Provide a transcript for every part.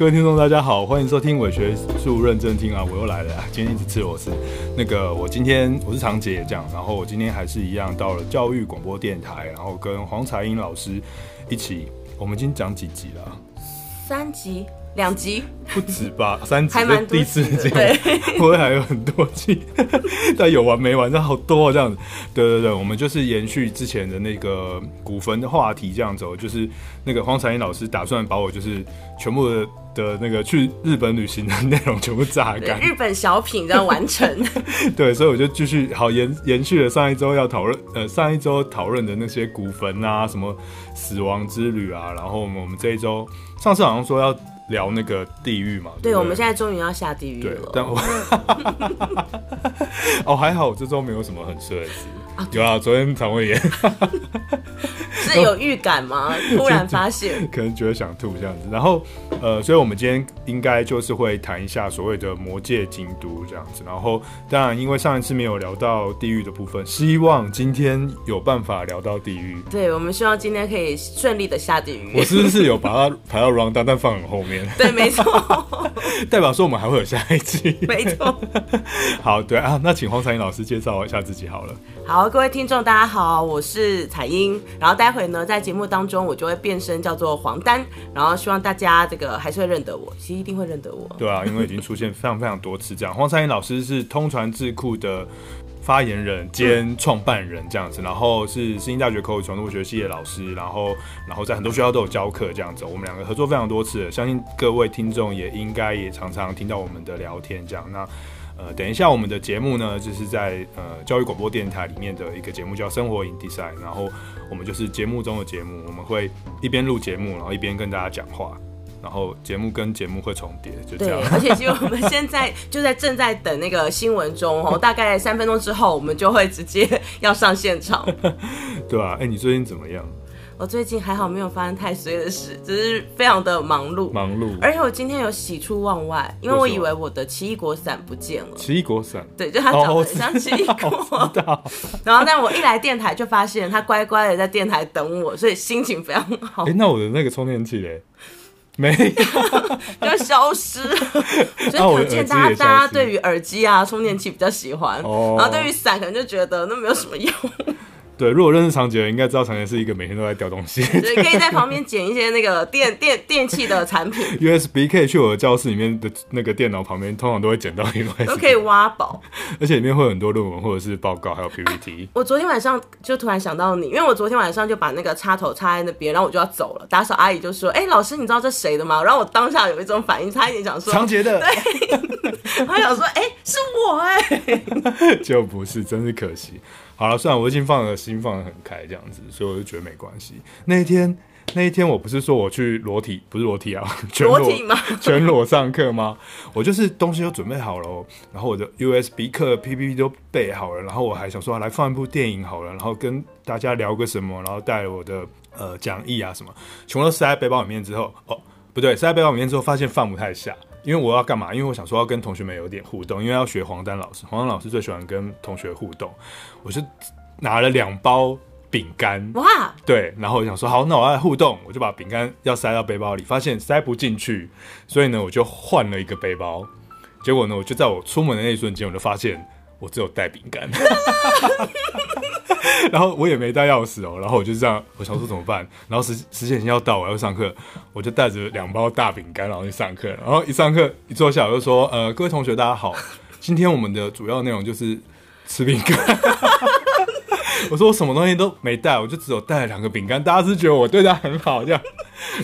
各位听众，大家好，欢迎收听伪学术认真听啊！我又来了，今天一直吃螺丝。那个，我今天我是长杰这样，然后我今天还是一样到了教育广播电台，然后跟黄彩英老师一起，我们已经讲几集了？三集。两集不止吧，三集还蛮第四集，不，会还有很多集，但有完没完，这好多这样子。对对对，我们就是延续之前的那个古坟的话题，这样走，就是那个黄彩英老师打算把我就是全部的的那个去日本旅行的内容全部榨干，日本小品这样完成。对，所以我就继续好延延续了上一周要讨论，呃，上一周讨论的那些古坟啊，什么死亡之旅啊，然后我们我们这一周上次好像说要。聊那个地狱嘛？对，对，对，我们现在终于要下地狱了。但我 哦，还好，我这周没有什么很衰的事。啊、有啊，昨天肠胃炎。是有预感吗？突然发现，可能觉得想吐这样子。然后，呃，所以我们今天应该就是会谈一下所谓的魔界京都这样子。然后，当然，因为上一次没有聊到地狱的部分，希望今天有办法聊到地狱。对，我们希望今天可以顺利的下地狱。我是不是有把它 排到 round down，但放很后面？对，没错。代表说我们还会有下一集。没错。好，对啊，那请黄彩英老师介绍一下自己好了。好，各位听众，大家好，我是彩英。然后待会呢，在节目当中，我就会变身叫做黄丹。然后希望大家这个还是会认得我，其实一定会认得我。对啊，因为已经出现非常非常多次这样。黄彩英老师是通传智库的发言人兼创办人这样子，然后是世新大学口语传播学系的老师，然后然后在很多学校都有教课这样子。我们两个合作非常多次，相信各位听众也应该也常常听到我们的聊天这样。那。呃，等一下，我们的节目呢，就是在呃教育广播电台里面的一个节目叫《生活 in Design》，然后我们就是节目中的节目，我们会一边录节目，然后一边跟大家讲话，然后节目跟节目会重叠，就这样。对，而且其实我们现在就在正在等那个新闻中哦，大概三分钟之后，我们就会直接要上现场。对啊，哎，你最近怎么样？我最近还好，没有发生太衰的事，只是非常的忙碌。忙碌，而且我今天有喜出望外，因为我以为我的奇异果伞不见了。奇异果伞，对，就它长得很像奇异果。然后，但我一来电台就发现它乖乖的在电台等我，所以心情非常好。哎、欸，那我的那个充电器嘞？没有，要消失。所以可见大家大家对于耳机啊充电器比较喜欢，哦、然后对于伞可能就觉得那没有什么用。对，如果认识长杰，应该知道长杰是一个每天都在掉东西。对，可以在旁边 捡一些那个电电电器的产品。USB 可以去我的教室里面的那个电脑旁边，通常都会捡到一块。都可以挖宝，而且里面会有很多论文或者是报告，还有 PPT。我昨天晚上就突然想到你，因为我昨天晚上就把那个插头插在那边，然后我就要走了。打扫阿姨就说：“哎、欸，老师，你知道这谁的吗？”然后我当下有一种反应，差一点想说长杰的。对，我想说：“哎、欸，是我哎、欸。”就不是，真是可惜。好了，算了，我已经放了心，放得很开，这样子，所以我就觉得没关系。那一天，那一天我不是说我去裸体，不是裸体啊，全裸，吗？全裸上课吗？我就是东西都准备好了，然后我的 USB 课 PPT 都备好了，然后我还想说来放一部电影好了，然后跟大家聊个什么，然后带我的呃讲义啊什么，全部都塞在背包里面之后，哦，不对，塞在背包里面之后发现放不太下。因为我要干嘛？因为我想说要跟同学们有点互动，因为要学黄丹老师。黄丹老师最喜欢跟同学互动，我就拿了两包饼干。哇！对，然后我想说好，那我要互动，我就把饼干要塞到背包里，发现塞不进去，所以呢，我就换了一个背包。结果呢，我就在我出门的那一瞬间，我就发现我只有带饼干。然后我也没带钥匙哦，然后我就这样，我想说怎么办？然后时时间已经要到，我要上课，我就带着两包大饼干，然后去上课。然后一上课一坐下，我就说：“呃，各位同学，大家好，今天我们的主要内容就是吃饼干。”我说我什么东西都没带，我就只有带了两个饼干。大家是觉得我对他很好这样，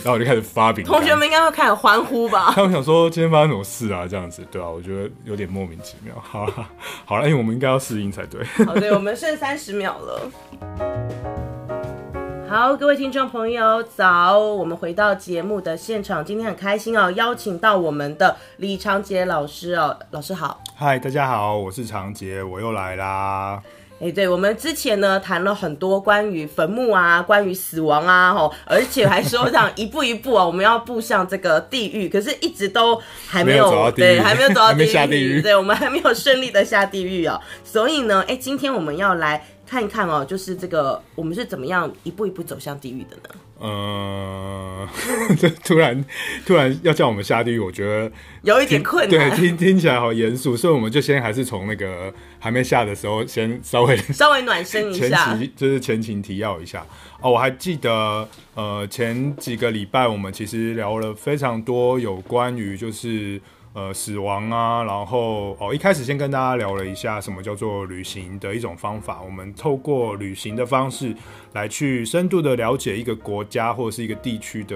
然后我就开始发饼干。同学们应该会开始欢呼吧？他们想说今天发生什么事啊？这样子对啊，我觉得有点莫名其妙。好了好了，因为我们应该要适应才对。好，对，我们剩三十秒了。好，各位听众朋友早，我们回到节目的现场，今天很开心哦，邀请到我们的李长杰老师哦，老师好。嗨，大家好，我是长杰，我又来啦。哎、欸，对，我们之前呢谈了很多关于坟墓啊，关于死亡啊，吼，而且还说这样一步一步啊，我们要步向这个地狱，可是一直都还没有，对，还没有走到 地狱，下地狱，对，我们还没有顺利的下地狱哦。所以呢，哎、欸，今天我们要来看一看哦，就是这个我们是怎么样一步一步走向地狱的呢？呃，这 突然突然要叫我们下地狱，我觉得有一点困难。对，听听起来好严肃，所以我们就先还是从那个还没下的时候，先稍微 稍微暖身一下，就是前情提要一下哦。我还记得，呃，前几个礼拜我们其实聊了非常多有关于就是。呃，死亡啊，然后哦，一开始先跟大家聊了一下什么叫做旅行的一种方法。我们透过旅行的方式来去深度的了解一个国家或者是一个地区的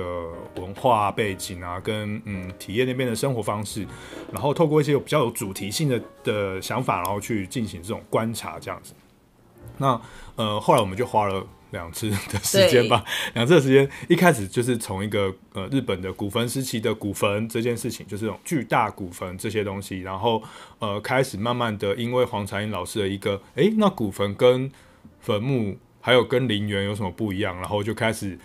文化背景啊，跟嗯体验那边的生活方式，然后透过一些比较有主题性的的想法，然后去进行这种观察这样子。那呃，后来我们就花了。两次的时间吧，两次的时间，一开始就是从一个呃日本的古坟时期的古坟这件事情，就是这种巨大古坟这些东西，然后呃开始慢慢的，因为黄采英老师的一个，哎、欸，那古坟跟坟墓还有跟陵园有什么不一样，然后就开始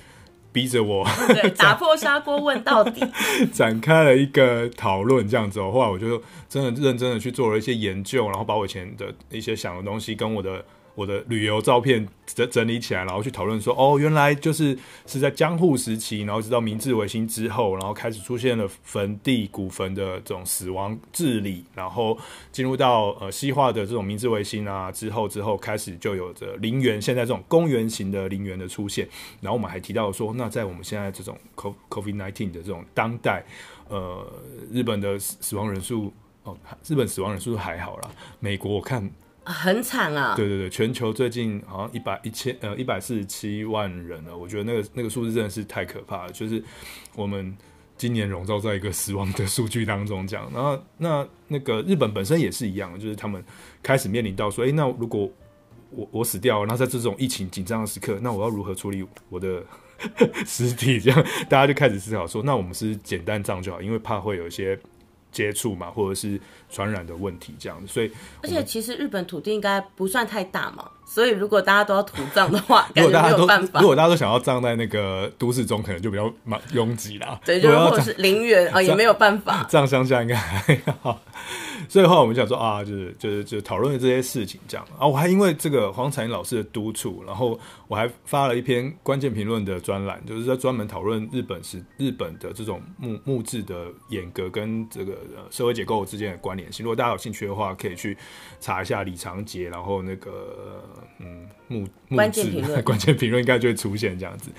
逼着我对 打破砂锅问到底，展开了一个讨论这样子。后来我就真的认真的去做了一些研究，然后把我以前的一些想的东西跟我的。我的旅游照片整整理起来，然后去讨论说，哦，原来就是是在江户时期，然后直到明治维新之后，然后开始出现了坟地古坟的这种死亡治理，然后进入到呃西化的这种明治维新啊之后之后，开始就有着陵园，现在这种公园型的陵园的出现。然后我们还提到说，那在我们现在这种 co COVID nineteen 的这种当代，呃，日本的死亡人数哦，日本死亡人数还好啦，美国我看。很惨啊！对对对，全球最近好像一百一千呃一百四十七万人了，我觉得那个那个数字真的是太可怕了。就是我们今年笼罩在一个死亡的数据当中，这样。然后那那个日本本身也是一样，就是他们开始面临到说，哎，那如果我我死掉了，那在这种疫情紧张的时刻，那我要如何处理我的 尸体？这样大家就开始思考说，那我们是简单葬就好，因为怕会有一些。接触嘛，或者是传染的问题这样子，所以而且其实日本土地应该不算太大嘛，所以如果大家都要土葬的话，感觉没有办法。如果大家都想要葬在那个都市中，可能就比较蛮拥挤啦。对，就如果是陵园啊，也没有办法。葬乡下应该还好。所以后来我们想说啊，就是就是就讨论这些事情这样啊。我还因为这个黄彩英老师的督促，然后我还发了一篇关键评论的专栏，就是在专门讨论日本是日本的这种木木质的严格跟这个社会结构之间的关联性。如果大家有兴趣的话，可以去查一下李长杰，然后那个嗯墓墓志关键评论，关键评论应该就会出现这样子，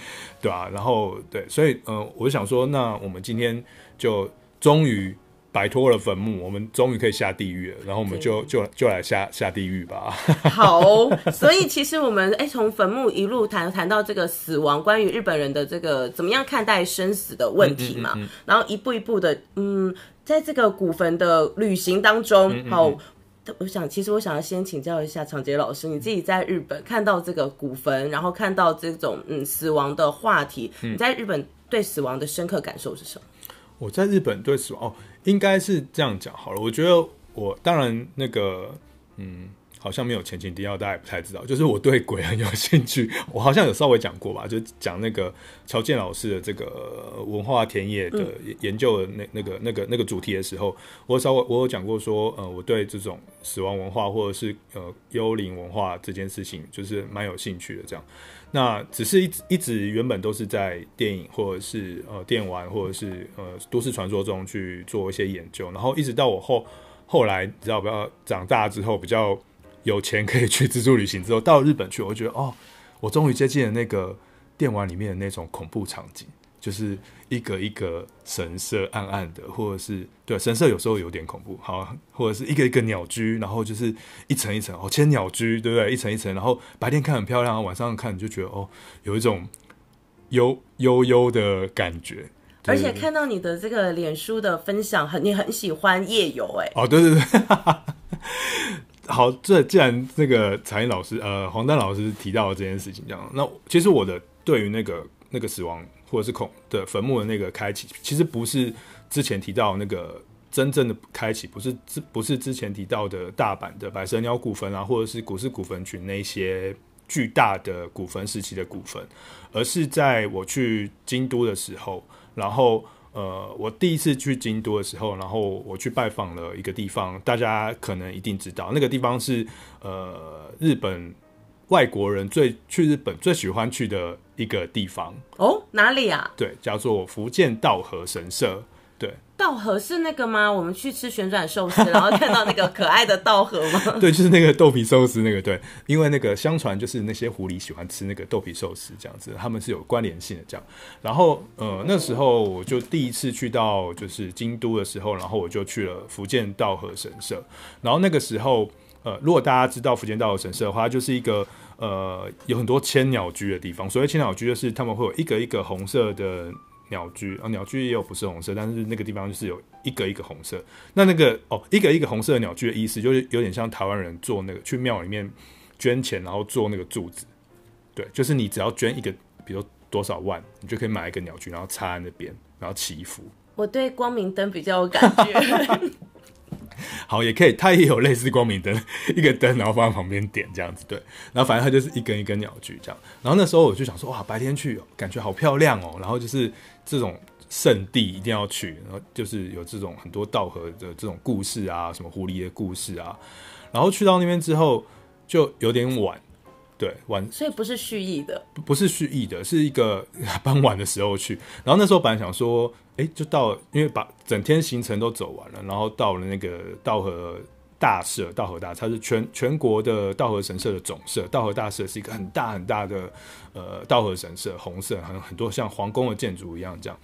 对啊，然后对，所以嗯、呃，我想说，那我们今天就终于。摆脱了坟墓，我们终于可以下地狱了。然后我们就就就来下下地狱吧。好，所以其实我们哎，从坟墓一路谈谈到这个死亡，关于日本人的这个怎么样看待生死的问题嘛。嗯嗯嗯嗯、然后一步一步的，嗯，在这个古坟的旅行当中，嗯嗯嗯好，我想其实我想要先请教一下长杰老师，你自己在日本看到这个古坟，然后看到这种嗯死亡的话题，嗯、你在日本对死亡的深刻感受是什么？我在日本对死亡哦，应该是这样讲好了。我觉得我当然那个，嗯，好像没有前情提要，大家也不太知道。就是我对鬼很有兴趣，我好像有稍微讲过吧，就讲那个乔健老师的这个文化田野的研究的那那个那个那个主题的时候，我稍微我有讲过说，呃，我对这种死亡文化或者是呃幽灵文化这件事情，就是蛮有兴趣的这样。那只是一直一直原本都是在电影或者是呃电玩或者是呃都市传说中去做一些研究，然后一直到我后后来，你知道不要长大之后比较有钱可以去自助旅行之后，到日本去，我觉得哦，我终于接近了那个电玩里面的那种恐怖场景。就是一个一个神社暗暗的，或者是对神社有时候有点恐怖，好，或者是一个一个鸟居，然后就是一层一层哦，千鸟居，对不对？一层一层，然后白天看很漂亮，晚上看你就觉得哦，有一种幽幽幽的感觉。而且看到你的这个脸书的分享，很你很喜欢夜游，哎，哦，对对对，好，这既然那个采英老师呃黄丹老师提到这件事情，这样，那其实我的对于那个那个死亡。或者是恐的坟墓的那个开启，其实不是之前提到那个真正的开启，不是之不是之前提到的大阪的百蛇鸟古坟啊，或者是古寺古坟群那些巨大的古坟时期的古坟，而是在我去京都的时候，然后呃，我第一次去京都的时候，然后我去拜访了一个地方，大家可能一定知道，那个地方是呃日本。外国人最去日本最喜欢去的一个地方哦，哪里啊？对，叫做福建道和神社。对，稻荷是那个吗？我们去吃旋转寿司，然后看到那个可爱的稻荷吗？对，就是那个豆皮寿司那个。对，因为那个相传就是那些狐狸喜欢吃那个豆皮寿司这样子，他们是有关联性的这样。然后呃，那时候我就第一次去到就是京都的时候，然后我就去了伏见稻荷神社。然后那个时候呃，如果大家知道福建道和神社的话，就是一个呃有很多千鸟居的地方。所谓千鸟居，就是他们会有一个一个红色的。鸟居啊，鸟居也有不是红色，但是那个地方就是有一个一个红色。那那个哦，一个一个红色的鸟居的意思，就是有点像台湾人做那个去庙里面捐钱，然后做那个柱子。对，就是你只要捐一个，比如多少万，你就可以买一个鸟居，然后插在那边，然后祈福。我对光明灯比较有感觉。好，也可以，它也有类似光明灯，一个灯，然后放在旁边点这样子，对。然后反正它就是一根一根鸟居这样。然后那时候我就想说，哇，白天去感觉好漂亮哦。然后就是这种圣地一定要去，然后就是有这种很多道河的这种故事啊，什么狐狸的故事啊。然后去到那边之后就有点晚。对，晚，所以不是蓄意的，不不是蓄意的，是一个傍晚的时候去。然后那时候本来想说，哎，就到，因为把整天行程都走完了，然后到了那个稻荷大社，稻荷大，它是全全国的稻荷神社的总社。稻荷大社是一个很大很大的呃稻荷神社，红色，很很多像皇宫的建筑一样这样。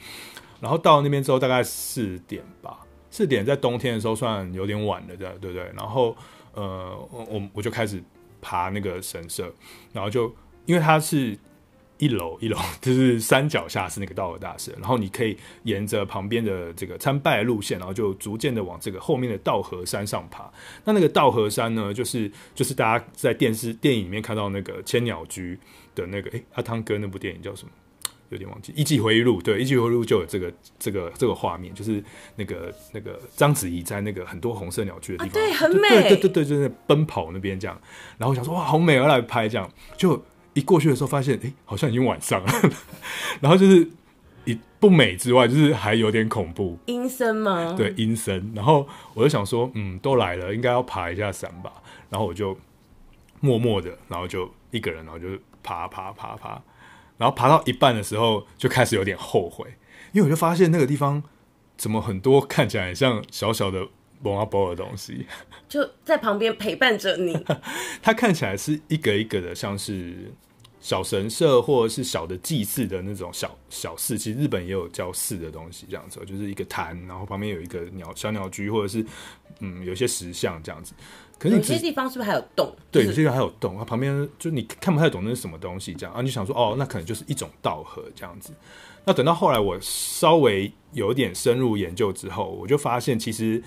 然后到那边之后，大概四点吧，四点在冬天的时候算有点晚了，这样对不对？然后呃，我我就开始。爬那个神社，然后就因为它是一楼一楼，就是山脚下是那个稻荷大社，然后你可以沿着旁边的这个参拜路线，然后就逐渐的往这个后面的道河山上爬。那那个道河山呢，就是就是大家在电视电影里面看到那个千鸟居的那个，诶，阿汤哥那部电影叫什么？有点忘记《艺伎回忆录》，对，《艺伎回忆录》就有这个这个这个画面，就是那个那个章子怡在那个很多红色鸟居的地方，啊、对，很美，对对对对，就是奔跑那边这样。然后我想说哇，好美，要来拍这样。就一过去的时候，发现哎，好像已经晚上了。然后就是一不美之外，就是还有点恐怖，阴森吗？对，阴森。然后我就想说，嗯，都来了，应该要爬一下山吧。然后我就默默的，然后就一个人，然后就爬爬爬爬。爬然后爬到一半的时候，就开始有点后悔，因为我就发现那个地方怎么很多看起来很像小小的蒙阿波的东西，就在旁边陪伴着你。它看起来是一个一个的，像是小神社或者是小的祭祀的那种小小寺。其实日本也有叫寺的东西，这样子就是一个坛，然后旁边有一个鸟小鸟居，或者是嗯有些石像这样子。可是有些地方是不是还有洞？对，有些地方还有洞，它旁边就你看不太懂那是什么东西，这样啊，你想说哦，那可能就是一种稻荷这样子。那等到后来我稍微有点深入研究之后，我就发现其实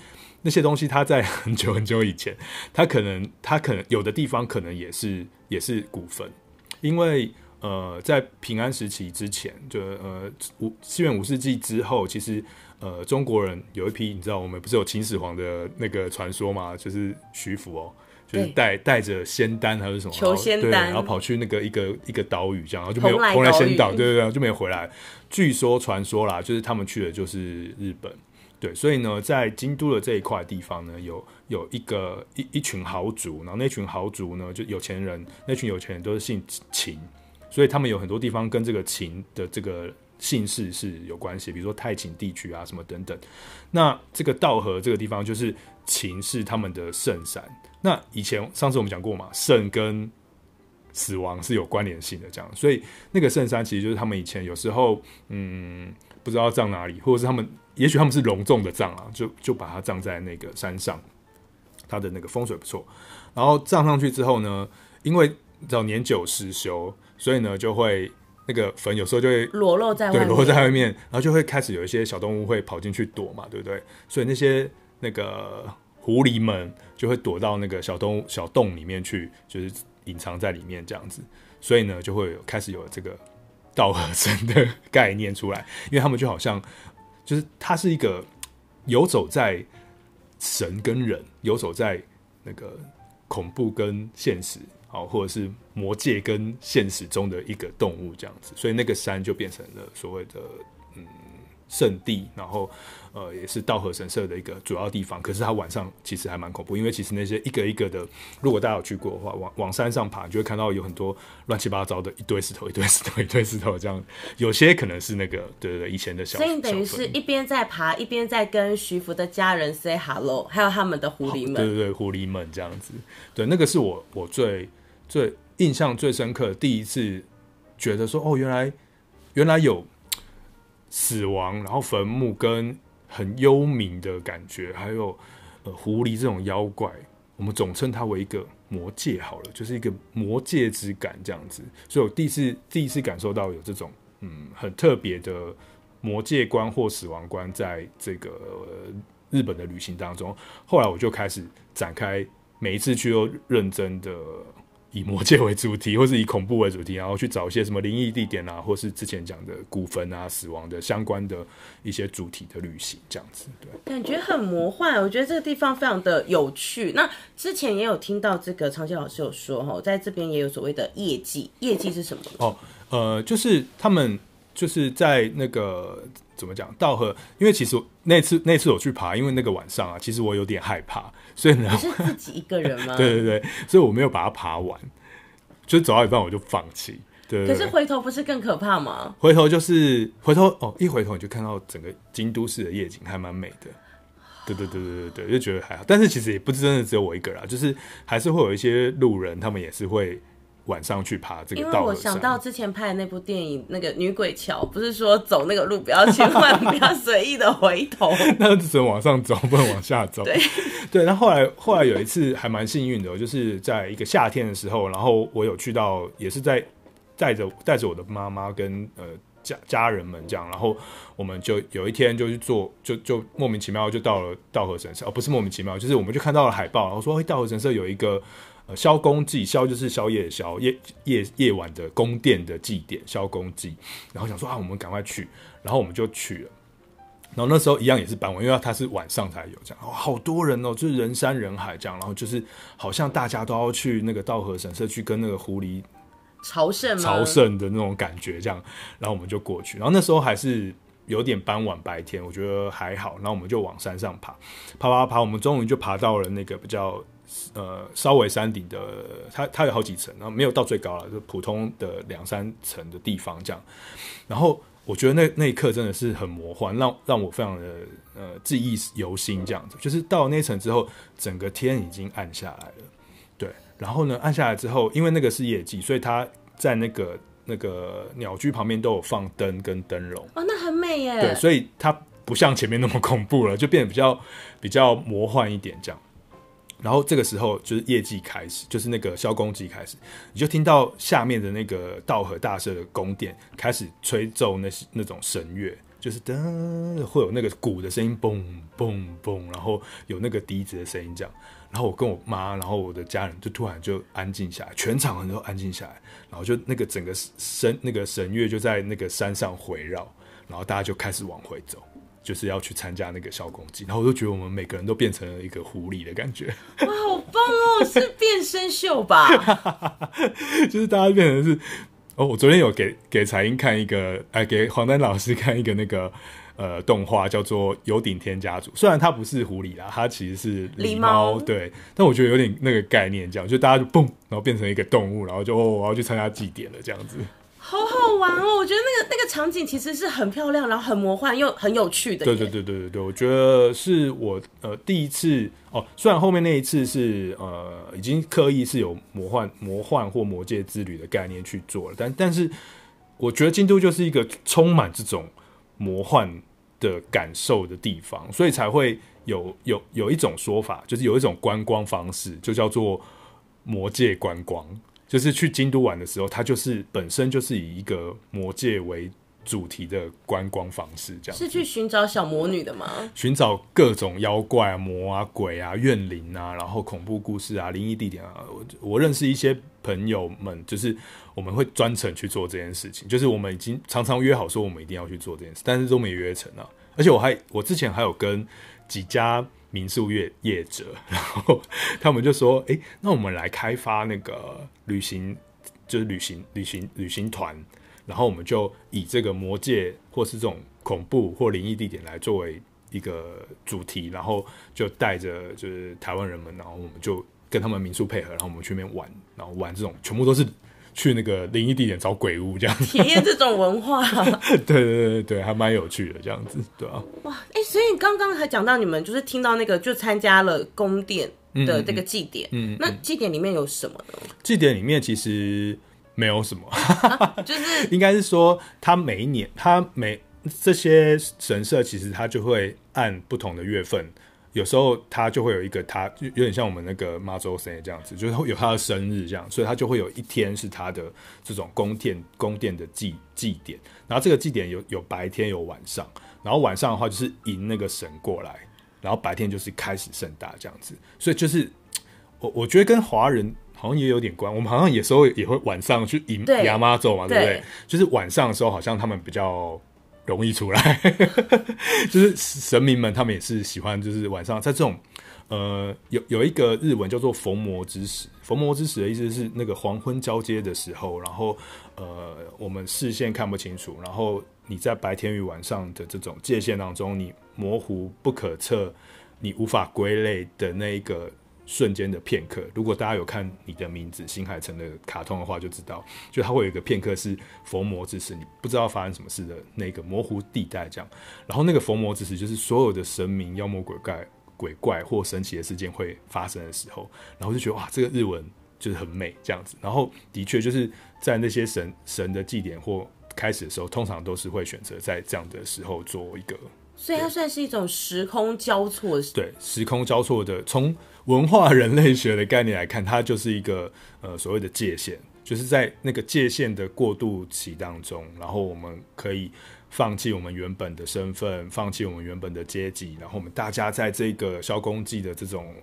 那些东西它在很久很久以前，它可能它可能有的地方可能也是也是古坟，因为呃在平安时期之前，就呃五西元五世纪之后，其实。呃，中国人有一批，你知道，我们不是有秦始皇的那个传说嘛？就是徐福哦，就是带带着仙丹还是什么，求仙丹，然后跑去那个一个一个岛屿这样，然后就没有蓬莱仙岛，对对对，就没有回来。据说传说啦，就是他们去的就是日本，对，所以呢，在京都的这一块地方呢，有有一个一一群豪族，然后那群豪族呢，就有钱人，那群有钱人都是姓秦，所以他们有很多地方跟这个秦的这个。姓氏是有关系，比如说太秦地区啊，什么等等。那这个稻荷这个地方，就是秦是他们的圣山。那以前上次我们讲过嘛，圣跟死亡是有关联性的，这样。所以那个圣山其实就是他们以前有时候，嗯，不知道葬哪里，或者是他们，也许他们是隆重的葬啊，就就把它葬在那个山上。它的那个风水不错。然后葬上去之后呢，因为叫年久失修，所以呢就会。那个坟有时候就会裸露在外面，对，裸露在外面，然后就会开始有一些小动物会跑进去躲嘛，对不对？所以那些那个狐狸们就会躲到那个小动物小洞里面去，就是隐藏在里面这样子。所以呢，就会开始有这个道和神的概念出来，因为他们就好像就是它是一个游走在神跟人，游走在那个恐怖跟现实。好，或者是魔界跟现实中的一个动物这样子，所以那个山就变成了所谓的嗯圣地，然后。呃，也是稻荷神社的一个主要地方，可是它晚上其实还蛮恐怖，因为其实那些一个一个的，如果大家有去过的话，往往山上爬，你就会看到有很多乱七八糟的一堆石头，一堆石头，一堆石头这样。有些可能是那个，对对对，以前的小。所以等于是一边在爬，一边在跟徐福的家人 say hello，还有他们的狐狸们。对对对，狐狸们这样子。对，那个是我我最最印象最深刻的第一次，觉得说哦，原来原来有死亡，然后坟墓跟。很幽冥的感觉，还有呃狐狸这种妖怪，我们总称它为一个魔界好了，就是一个魔界之感这样子。所以我第一次第一次感受到有这种嗯很特别的魔界观或死亡观，在这个、日本的旅行当中。后来我就开始展开每一次去都认真的。以魔界为主题，或是以恐怖为主题，然后去找一些什么灵异地点啊，或是之前讲的古坟啊、死亡的相关的一些主题的旅行，这样子，对，感觉很魔幻。我觉得这个地方非常的有趣。那之前也有听到这个长洁老师有说，哈，在这边也有所谓的业绩，业绩是什么？哦，呃，就是他们就是在那个怎么讲道和，因为其实那次那次我去爬，因为那个晚上啊，其实我有点害怕。所以呢，你是自己一个人吗？对对对，所以我没有把它爬完，就走到一半我就放弃。对，可是回头不是更可怕吗？回头就是回头哦，一回头你就看到整个京都市的夜景，还蛮美的。对对对对对对，就觉得还好。但是其实也不是真的只有我一个人，就是还是会有一些路人，他们也是会。晚上去爬这个，因为我想到之前拍的那部电影，那个女鬼桥，不是说走那个路不要千万不要随意的回头，那只能往上走，不能往下走。对 对，那后来后来有一次还蛮幸运的，就是在一个夏天的时候，然后我有去到，也是在带着带着我的妈妈跟呃家家人们这样，然后我们就有一天就去做，就就莫名其妙就到了稻荷神社，哦，不是莫名其妙，就是我们就看到了海报，然后说，哎，稻荷神社有一个。呃，宵宫祭，宵就是宵夜的宵，夜夜夜晚的宫殿的祭典，宵宫祭。然后想说啊，我们赶快去，然后我们就去了。然后那时候一样也是傍晚，因为它是晚上才有这样，哦，好多人哦，就是人山人海这样。然后就是好像大家都要去那个稻荷神社去跟那个狐狸朝圣朝圣的那种感觉这样。然后我们就过去，然后那时候还是有点傍晚白天，我觉得还好。然后我们就往山上爬，爬爬爬，我们终于就爬到了那个比较。呃，稍微山顶的，它它有好几层，然后没有到最高了，就普通的两三层的地方这样。然后我觉得那那一刻真的是很魔幻，让让我非常的呃记忆犹新这样子。就是到了那层之后，整个天已经暗下来了，对。然后呢，暗下来之后，因为那个是夜祭，所以它在那个那个鸟居旁边都有放灯跟灯笼。哦，那很美耶。对，所以它不像前面那么恐怖了，就变得比较比较魔幻一点这样。然后这个时候就是夜祭开始，就是那个宵宫祭开始，你就听到下面的那个稻荷大社的宫殿开始吹奏那那种神乐，就是噔，会有那个鼓的声音，嘣嘣嘣，然后有那个笛子的声音这样。然后我跟我妈，然后我的家人就突然就安静下来，全场人都安静下来，然后就那个整个神那个神乐就在那个山上回绕，然后大家就开始往回走。就是要去参加那个宵宫祭，然后我就觉得我们每个人都变成了一个狐狸的感觉。哇，好棒哦！是变身秀吧？就是大家变成是哦。我昨天有给给彩英看一个，哎，给黄丹老师看一个那个呃动画，叫做《有顶天家族》。虽然它不是狐狸啦，它其实是狸猫，狸猫对。但我觉得有点那个概念，这样就大家就蹦，然后变成一个动物，然后就哦，我要去参加祭典了，这样子。好好玩哦！我觉得那个那个场景其实是很漂亮，然后很魔幻又很有趣的。对对对对对对，我觉得是我呃第一次哦，虽然后面那一次是呃已经刻意是有魔幻魔幻或魔界之旅的概念去做了，但但是我觉得京都就是一个充满这种魔幻的感受的地方，所以才会有有有一种说法，就是有一种观光方式，就叫做魔界观光。就是去京都玩的时候，它就是本身就是以一个魔界为主题的观光方式，这样是去寻找小魔女的吗？寻找各种妖怪啊、魔啊、鬼啊、怨灵啊，然后恐怖故事啊、灵异地点啊。我我认识一些朋友们，就是我们会专程去做这件事情。就是我们已经常常约好说我们一定要去做这件事，但是都没约成啊。而且我还我之前还有跟几家。民宿业业者，然后他们就说：“哎，那我们来开发那个旅行，就是旅行旅行旅行团，然后我们就以这个魔界或是这种恐怖或灵异地点来作为一个主题，然后就带着就是台湾人们，然后我们就跟他们民宿配合，然后我们去那边玩，然后玩这种全部都是去那个灵异地点找鬼屋这样子，体验这种文化，对对对对，还蛮有趣的这样子，对啊。哇，哎、欸，所以刚刚还讲到你们就是听到那个就参加了宫殿的这个祭典，嗯，嗯，嗯，那祭典里面有什么呢？祭典里面其实没有什么，啊、就是应该是说他每一年他每。这些神社其实他就会按不同的月份，有时候他就会有一个它，有点像我们那个妈祖神这样子，就是会有他的生日这样，所以他就会有一天是他的这种宫殿宫殿的祭祭典。然后这个祭典有有白天有晚上，然后晚上的话就是迎那个神过来，然后白天就是开始盛大这样子。所以就是我我觉得跟华人好像也有点关，我们好像有时候也会晚上去迎亚妈祖嘛，对不对？就是晚上的时候好像他们比较。容易出来，就是神明们，他们也是喜欢，就是晚上在这种，呃，有有一个日文叫做逢魔之时，逢魔之时的意思是那个黄昏交接的时候，然后呃，我们视线看不清楚，然后你在白天与晚上的这种界限当中，你模糊不可测，你无法归类的那一个。瞬间的片刻，如果大家有看你的名字新海诚的卡通的话，就知道，就它会有一个片刻是佛魔之时，你不知道发生什么事的那个模糊地带，这样。然后那个佛魔之时，就是所有的神明、妖魔鬼怪、鬼怪或神奇的事件会发生的时候，然后就觉得哇，这个日文就是很美这样子。然后的确就是在那些神神的祭典或开始的时候，通常都是会选择在这样的时候做一个。所以它算是一种时空交错，对，时空交错的。从文化人类学的概念来看，它就是一个呃所谓的界限，就是在那个界限的过渡期当中，然后我们可以放弃我们原本的身份，放弃我们原本的阶级，然后我们大家在这个萧公祭的这种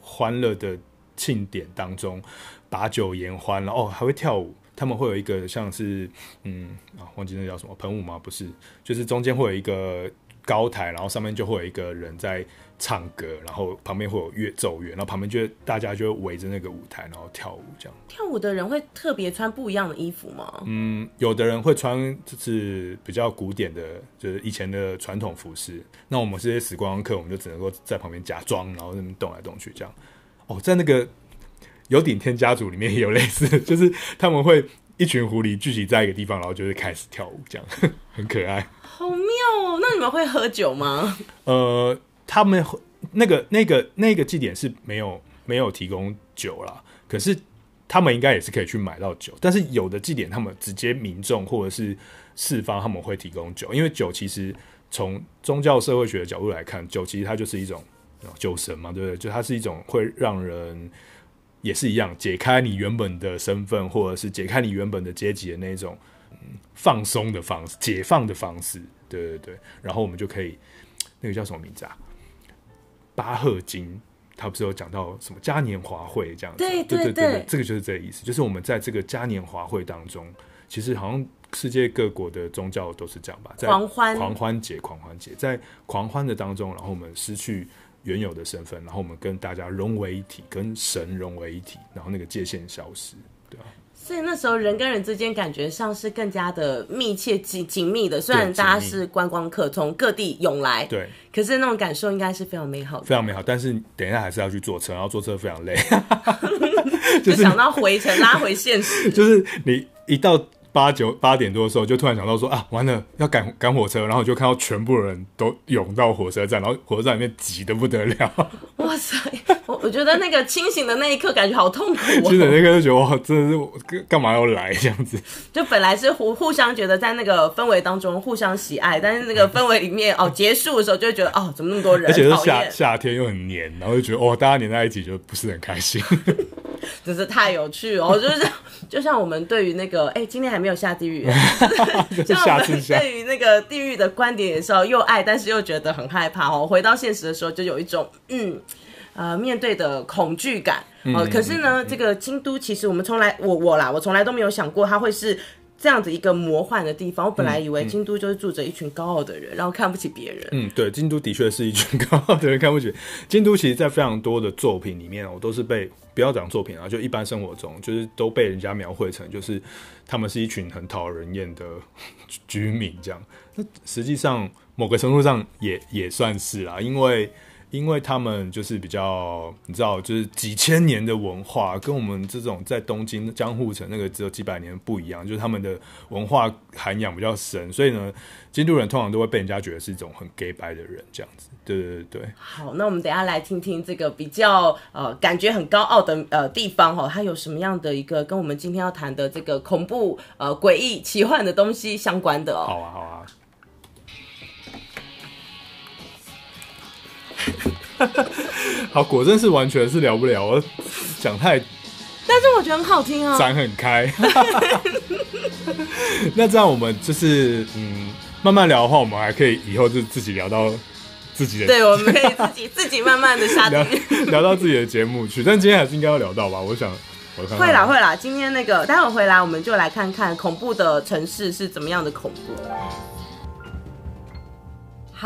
欢乐的庆典当中把酒言欢，然后还会跳舞。他们会有一个像是嗯啊，忘记那叫什么喷雾吗？不是，就是中间会有一个。高台，然后上面就会有一个人在唱歌，然后旁边会有乐奏乐，然后旁边就大家就围着那个舞台，然后跳舞这样。跳舞的人会特别穿不一样的衣服吗？嗯，有的人会穿就是比较古典的，就是以前的传统服饰。那我们这些时光客，我们就只能够在旁边假装，然后那边动来动去这样。哦，在那个有顶天家族里面也有类似，就是他们会一群狐狸聚集在一个地方，然后就会开始跳舞，这样 很可爱。好妙哦！那你们会喝酒吗？呃，他们那个、那个、那个祭典是没有没有提供酒啦，可是他们应该也是可以去买到酒。但是有的祭典，他们直接民众或者是四方他们会提供酒，因为酒其实从宗教社会学的角度来看，酒其实它就是一种酒神嘛，对不对？就它是一种会让人也是一样解开你原本的身份，或者是解开你原本的阶级的那种。放松的方式，解放的方式，对对对，然后我们就可以，那个叫什么名字啊？巴赫金，他不是有讲到什么嘉年华会这样子？对对对，对对对，这个就是这个意思，就是我们在这个嘉年华会当中，其实好像世界各国的宗教都是这样吧，在狂欢狂欢节狂欢节，在狂欢的当中，然后我们失去原有的身份，然后我们跟大家融为一体，跟神融为一体，然后那个界限消失，对吧？所以那时候人跟人之间感觉上是更加的密切紧紧密的，虽然大家是观光客从各地涌来，对，可是那种感受应该是非常美好的，非常美好。但是等一下还是要去坐车，然后坐车非常累，就想到回程拉回现实，就是你一到。八九八点多的时候，就突然想到说啊，完了要赶赶火车，然后就看到全部人都涌到火车站，然后火车站里面挤得不得了。哇塞，我我觉得那个清醒的那一刻感觉好痛苦。清醒的那一刻就觉得哇，真的是干嘛要来这样子？就本来是互互相觉得在那个氛围当中互相喜爱，但是那个氛围里面哦结束的时候就会觉得哦怎么那么多人，而且是夏夏天又很黏，然后就觉得哦大家黏在一起就不是很开心。真是太有趣哦！就是就像我们对于那个，哎、欸，今天还没有下地狱，像我们对于那个地狱的观点也是又爱，但是又觉得很害怕哦。回到现实的时候，就有一种嗯呃面对的恐惧感哦。可是呢，这个京都其实我们从来我我啦，我从来都没有想过它会是这样子一个魔幻的地方，我本来以为京都就是住着一群高傲的人，嗯、然后看不起别人。嗯，对，京都的确是一群高傲的人看不起。京都其实，在非常多的作品里面，我都是被不要讲作品啊，就一般生活中，就是都被人家描绘成就是他们是一群很讨人厌的居民这样。那实际上某个程度上也也算是啦，因为。因为他们就是比较，你知道，就是几千年的文化，跟我们这种在东京江户城那个只有几百年不一样，就是他们的文化涵养比较深，所以呢，京都人通常都会被人家觉得是一种很 gay 白的人这样子。对对对对。好，那我们等一下来听听这个比较呃感觉很高傲的呃地方哈，它有什么样的一个跟我们今天要谈的这个恐怖呃诡异奇幻的东西相关的哦。好啊，好啊。好，果真是完全是聊不了，我讲太，但是我觉得很好听啊，展很开。那这样我们就是嗯，慢慢聊的话，我们还可以以后就自己聊到自己的，对，我们可以自己 自己慢慢的下聊，聊到自己的节目去。但今天还是应该要聊到吧？我想，我看看会啦会啦，今天那个待会回来，我们就来看看恐怖的城市是怎么样的恐怖。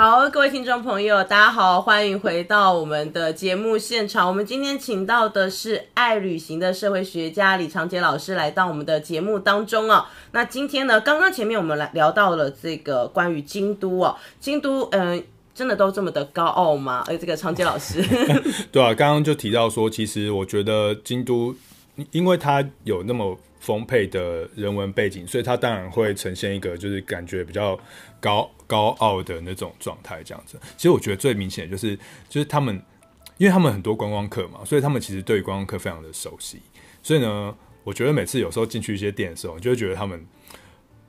好，各位听众朋友，大家好，欢迎回到我们的节目现场。我们今天请到的是爱旅行的社会学家李长杰老师来到我们的节目当中哦。那今天呢，刚刚前面我们来聊到了这个关于京都哦，京都，嗯、真的都这么的高傲吗？哎，这个长杰老师，对啊，刚刚就提到说，其实我觉得京都，因为它有那么丰沛的人文背景，所以它当然会呈现一个就是感觉比较高。高傲的那种状态，这样子。其实我觉得最明显的就是，就是他们，因为他们很多观光客嘛，所以他们其实对于观光客非常的熟悉。所以呢，我觉得每次有时候进去一些店的时候，就会觉得他们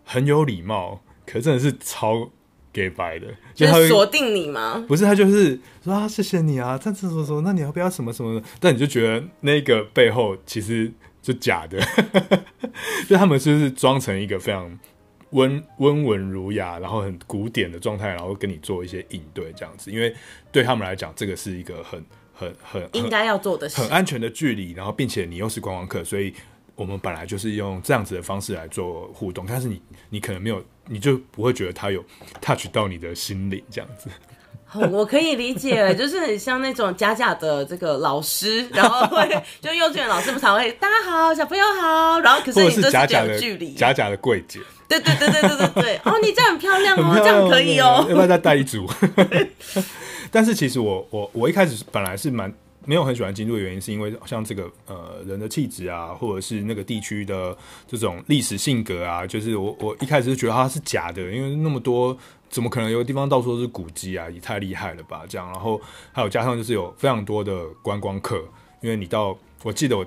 很有礼貌，可是真的是超给白的，就他会锁定你吗？不是，他就是说啊，谢谢你啊，这样子说说，那你要不要什么什么的？但你就觉得那个背后其实就假的，就他们就是装成一个非常。温温文儒雅，然后很古典的状态，然后跟你做一些应对，这样子，因为对他们来讲，这个是一个很很很应该要做的事，很安全的距离，然后并且你又是观光客，所以我们本来就是用这样子的方式来做互动，但是你你可能没有，你就不会觉得他有 touch 到你的心灵，这样子。哦，我可以理解，就是很像那种假假的这个老师，然后会就幼稚园老师不常会大家好，小朋友好，然后可是你就是假假的距离，假假的柜姐。对对对对对对对，哦，你这样很漂亮哦，亮这样可以哦，要不要再带一组？但是其实我我我一开始本来是蛮没有很喜欢京都的原因，是因为像这个呃人的气质啊，或者是那个地区的这种历史性格啊，就是我我一开始就觉得它是假的，因为那么多怎么可能有个地方到处都是古迹啊？也太厉害了吧！这样，然后还有加上就是有非常多的观光客，因为你到我记得我。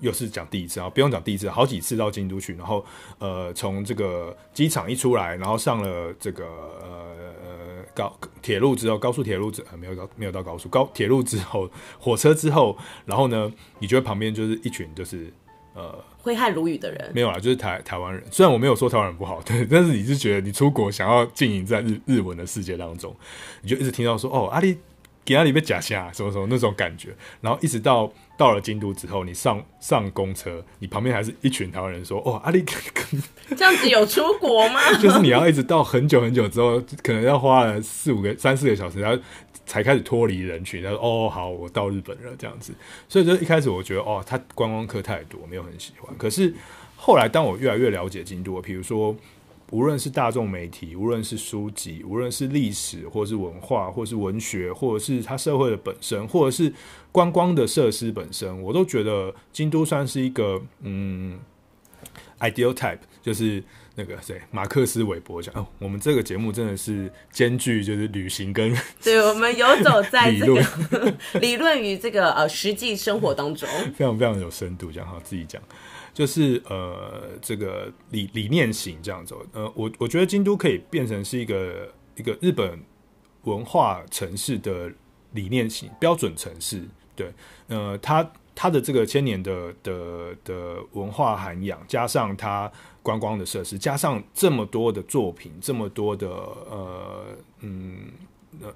又是讲第一次啊，不用讲第一次，好几次到京都去，然后呃，从这个机场一出来，然后上了这个呃呃高铁路之后，高速铁路之呃没有到没有到高速高铁路之后，火车之后，然后呢，你觉得旁边就是一群就是呃挥汗如雨的人，没有啦，就是台台湾人。虽然我没有说台湾人不好，对，但是你是觉得你出国想要经营在日日文的世界当中，你就一直听到说哦阿里给他里面假虾什么什么那种感觉，然后一直到。到了京都之后，你上上公车，你旁边还是一群台湾人说：“哦，阿里，这样子有出国吗？” 就是你要一直到很久很久之后，可能要花了四五个、三四个小时，然后才开始脱离人群。他说：“哦，好，我到日本了。”这样子，所以就一开始我觉得哦，他观光客太多，没有很喜欢。可是后来当我越来越了解京都，比如说。无论是大众媒体，无论是书籍，无论是历史，或是文化，或是文学，或者是它社会的本身，或者是观光的设施本身，我都觉得京都算是一个嗯，ideal type，就是那个谁，马克思韦伯讲哦，我们这个节目真的是兼具就是旅行跟 对，我们游走在这个理论 与这个呃实际生活当中，非常非常有深度，讲哈自己讲。就是呃，这个理理念型这样子，呃，我我觉得京都可以变成是一个一个日本文化城市的理念型标准城市，对，呃，它它的这个千年的的的文化涵养，加上它观光的设施，加上这么多的作品，这么多的呃嗯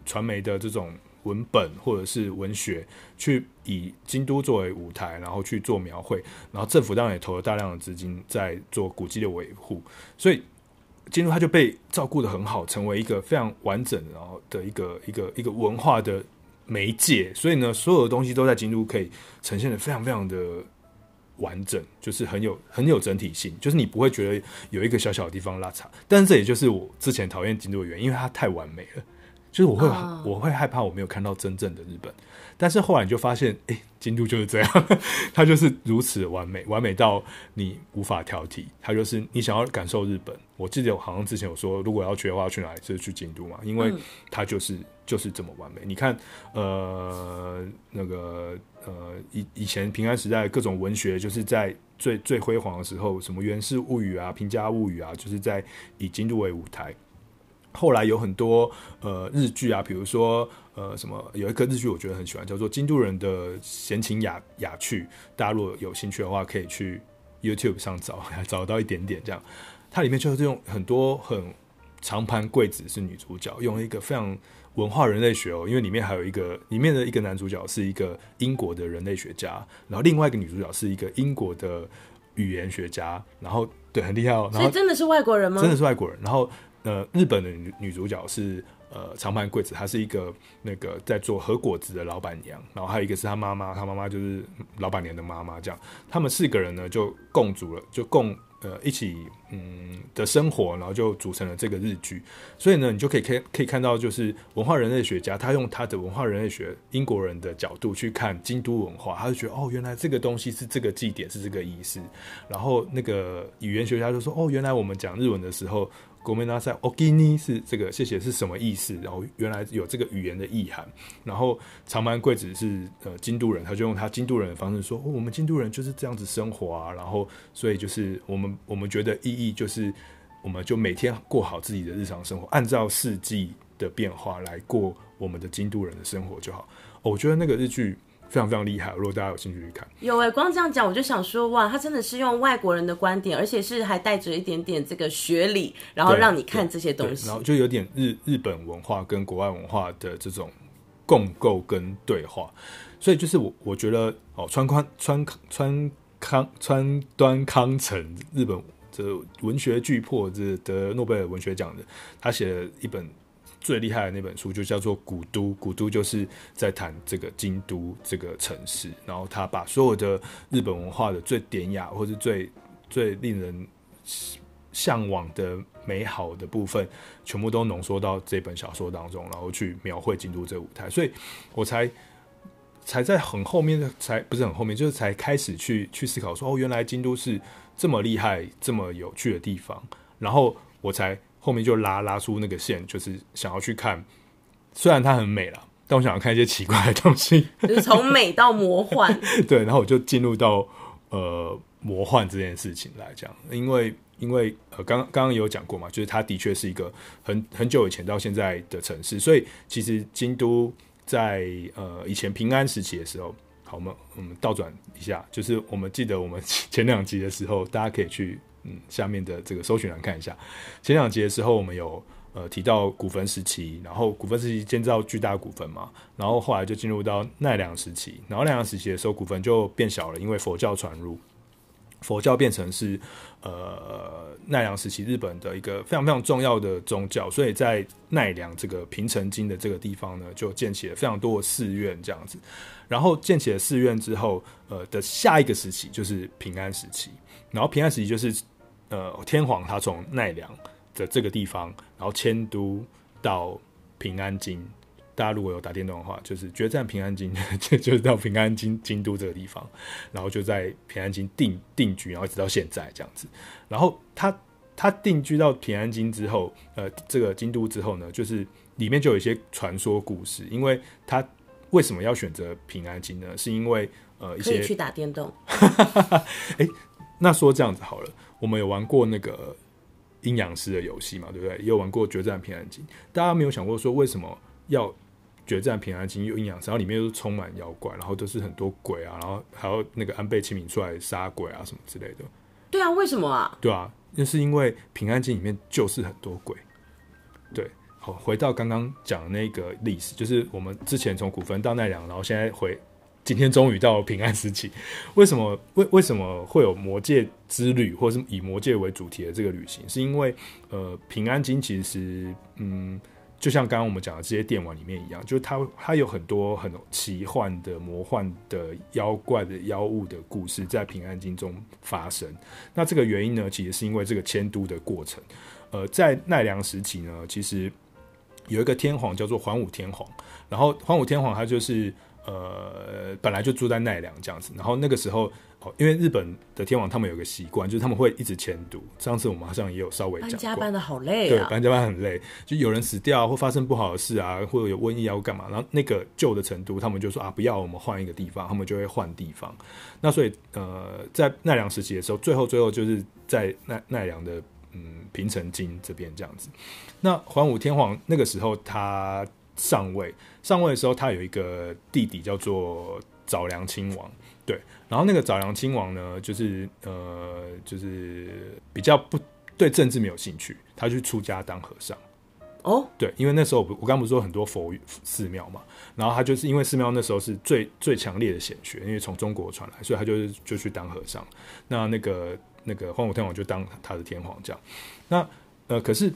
传媒的这种文本或者是文学，去以京都作为舞台，然后去做描绘，然后政府当然也投了大量的资金在做古迹的维护，所以京都它就被照顾得很好，成为一个非常完整然后的一个一个一个文化的媒介，所以呢，所有的东西都在京都可以呈现得非常非常的。完整就是很有很有整体性，就是你不会觉得有一个小小的地方落差。但是这也就是我之前讨厌京都的原因，因为它太完美了，就是我会、oh. 我会害怕我没有看到真正的日本。但是后来你就发现，哎、欸，京都就是这样，它就是如此完美，完美到你无法挑剔。它就是你想要感受日本，我记得我好像之前有说，如果要去的话，要去哪里？就是去京都嘛，因为它就是、嗯、就是这么完美。你看，呃，那个。呃，以以前平安时代各种文学，就是在最最辉煌的时候，什么《源氏物语》啊，《平家物语》啊，就是在以京都为舞台。后来有很多呃日剧啊，比如说呃什么有一个日剧我觉得很喜欢，叫做《京都人的闲情雅雅趣》，大家如果有兴趣的话，可以去 YouTube 上找，找到一点点这样。它里面就是用很多很长盘贵子是女主角，用一个非常。文化人类学哦，因为里面还有一个，里面的一个男主角是一个英国的人类学家，然后另外一个女主角是一个英国的语言学家，然后对，很厉害哦。所以真的是外国人吗？真的是外国人。然后呃，日本的女女主角是呃长盘贵子，她是一个那个在做和果子的老板娘，然后还有一个是她妈妈，她妈妈就是老板娘的妈妈，这样他们四个人呢就共组了，就共。呃，一起嗯的生活，然后就组成了这个日剧。所以呢，你就可以可可以看到，就是文化人类学家他用他的文化人类学英国人的角度去看京都文化，他就觉得哦，原来这个东西是这个祭典是这个仪式。然后那个语言学家就说哦，原来我们讲日文的时候。国民大赛おきに是这个谢谢是什么意思？然后原来有这个语言的意涵。然后长盘贵子是呃京都人，他就用他京都人的方式说：“哦，我们京都人就是这样子生活啊。”然后所以就是我们我们觉得意义就是，我们就每天过好自己的日常生活，按照四季的变化来过我们的京都人的生活就好。哦，我觉得那个日剧。 非常非常厉害，如果大家有兴趣去看，有哎、欸，光这样讲我就想说，哇，他真的是用外国人的观点，而且是还带着一点点这个学理，然后让你看这些东西，然后就有点日日本文化跟国外文化的这种共构跟对话，所以就是我我觉得哦，川宽川川康川端康成，日本这文学巨擘，这得诺贝尔文学奖的，他写了一本。最厉害的那本书就叫做《古都》，古都就是在谈这个京都这个城市，然后他把所有的日本文化的最典雅或是最最令人向往的美好的部分，全部都浓缩到这本小说当中，然后去描绘京都这个舞台，所以我才才在很后面的才不是很后面，就是才开始去去思考说，哦，原来京都是这么厉害、这么有趣的地方，然后我才。后面就拉拉出那个线，就是想要去看，虽然它很美了，但我想要看一些奇怪的东西，就是从美到魔幻。对，然后我就进入到呃魔幻这件事情来讲，因为因为呃刚刚刚有讲过嘛，就是它的确是一个很很久以前到现在的城市，所以其实京都在呃以前平安时期的时候，好，我们我们倒转一下，就是我们记得我们前两集的时候，大家可以去。嗯，下面的这个搜寻栏看一下，前两节的时候我们有呃提到古坟时期，然后古坟时期建造巨大古坟嘛，然后后来就进入到奈良时期，然后奈良时期的时候古坟就变小了，因为佛教传入，佛教变成是呃奈良时期日本的一个非常非常重要的宗教，所以在奈良这个平城京的这个地方呢，就建起了非常多的寺院这样子，然后建起了寺院之后，呃的下一个时期就是平安时期。然后平安时期就是，呃，天皇他从奈良的这个地方，然后迁都到平安京。大家如果有打电动的话，就是决战平安京，就就是到平安京京都这个地方，然后就在平安京定定居，然后一直到现在这样子。然后他他定居到平安京之后，呃，这个京都之后呢，就是里面就有一些传说故事。因为他为什么要选择平安京呢？是因为呃一些可以去打电动。哎。那说这样子好了，我们有玩过那个阴阳师的游戏嘛，对不对？也有玩过决战平安京。大家没有想过说，为什么要决战平安京又阴阳师？然后里面又充满妖怪，然后都是很多鬼啊，然后还有那个安倍晴明出来杀鬼啊什么之类的。对啊，为什么啊？对啊，那是因为平安京里面就是很多鬼。对，好，回到刚刚讲的那个历史，就是我们之前从古坟到奈良，然后现在回今天终于到了平安时期。为什么为为什么会有魔界之旅，或是以魔界为主题的这个旅行？是因为呃，平安京其实嗯。就像刚刚我们讲的这些电玩里面一样，就是它它有很多很奇幻的、魔幻的妖怪的妖物的故事在平安京中发生。那这个原因呢，其实是因为这个迁都的过程。呃，在奈良时期呢，其实有一个天皇叫做桓武天皇，然后桓武天皇他就是呃本来就住在奈良这样子，然后那个时候。哦，因为日本的天皇他们有个习惯，就是他们会一直迁都。上次我们好像也有稍微讲过，搬家搬的好累啊。对，搬家搬很累，就有人死掉或发生不好的事啊，或者有瘟疫要干嘛，然后那个旧的成都，他们就说啊，不要，我们换一个地方，他们就会换地方。那所以呃，在奈良时期的时候，最后最后就是在奈奈良的嗯平城京这边这样子。那桓武天皇那个时候他上位，上位的时候他有一个弟弟叫做早良亲王。对，然后那个早良亲王呢，就是呃，就是比较不对政治没有兴趣，他去出家当和尚。哦，对，因为那时候我我刚不是说很多佛寺庙嘛，然后他就是因为寺庙那时候是最最强烈的显学，因为从中国传来，所以他就是就去当和尚。那那个那个荒武天皇就当他的天皇这样。那呃，可是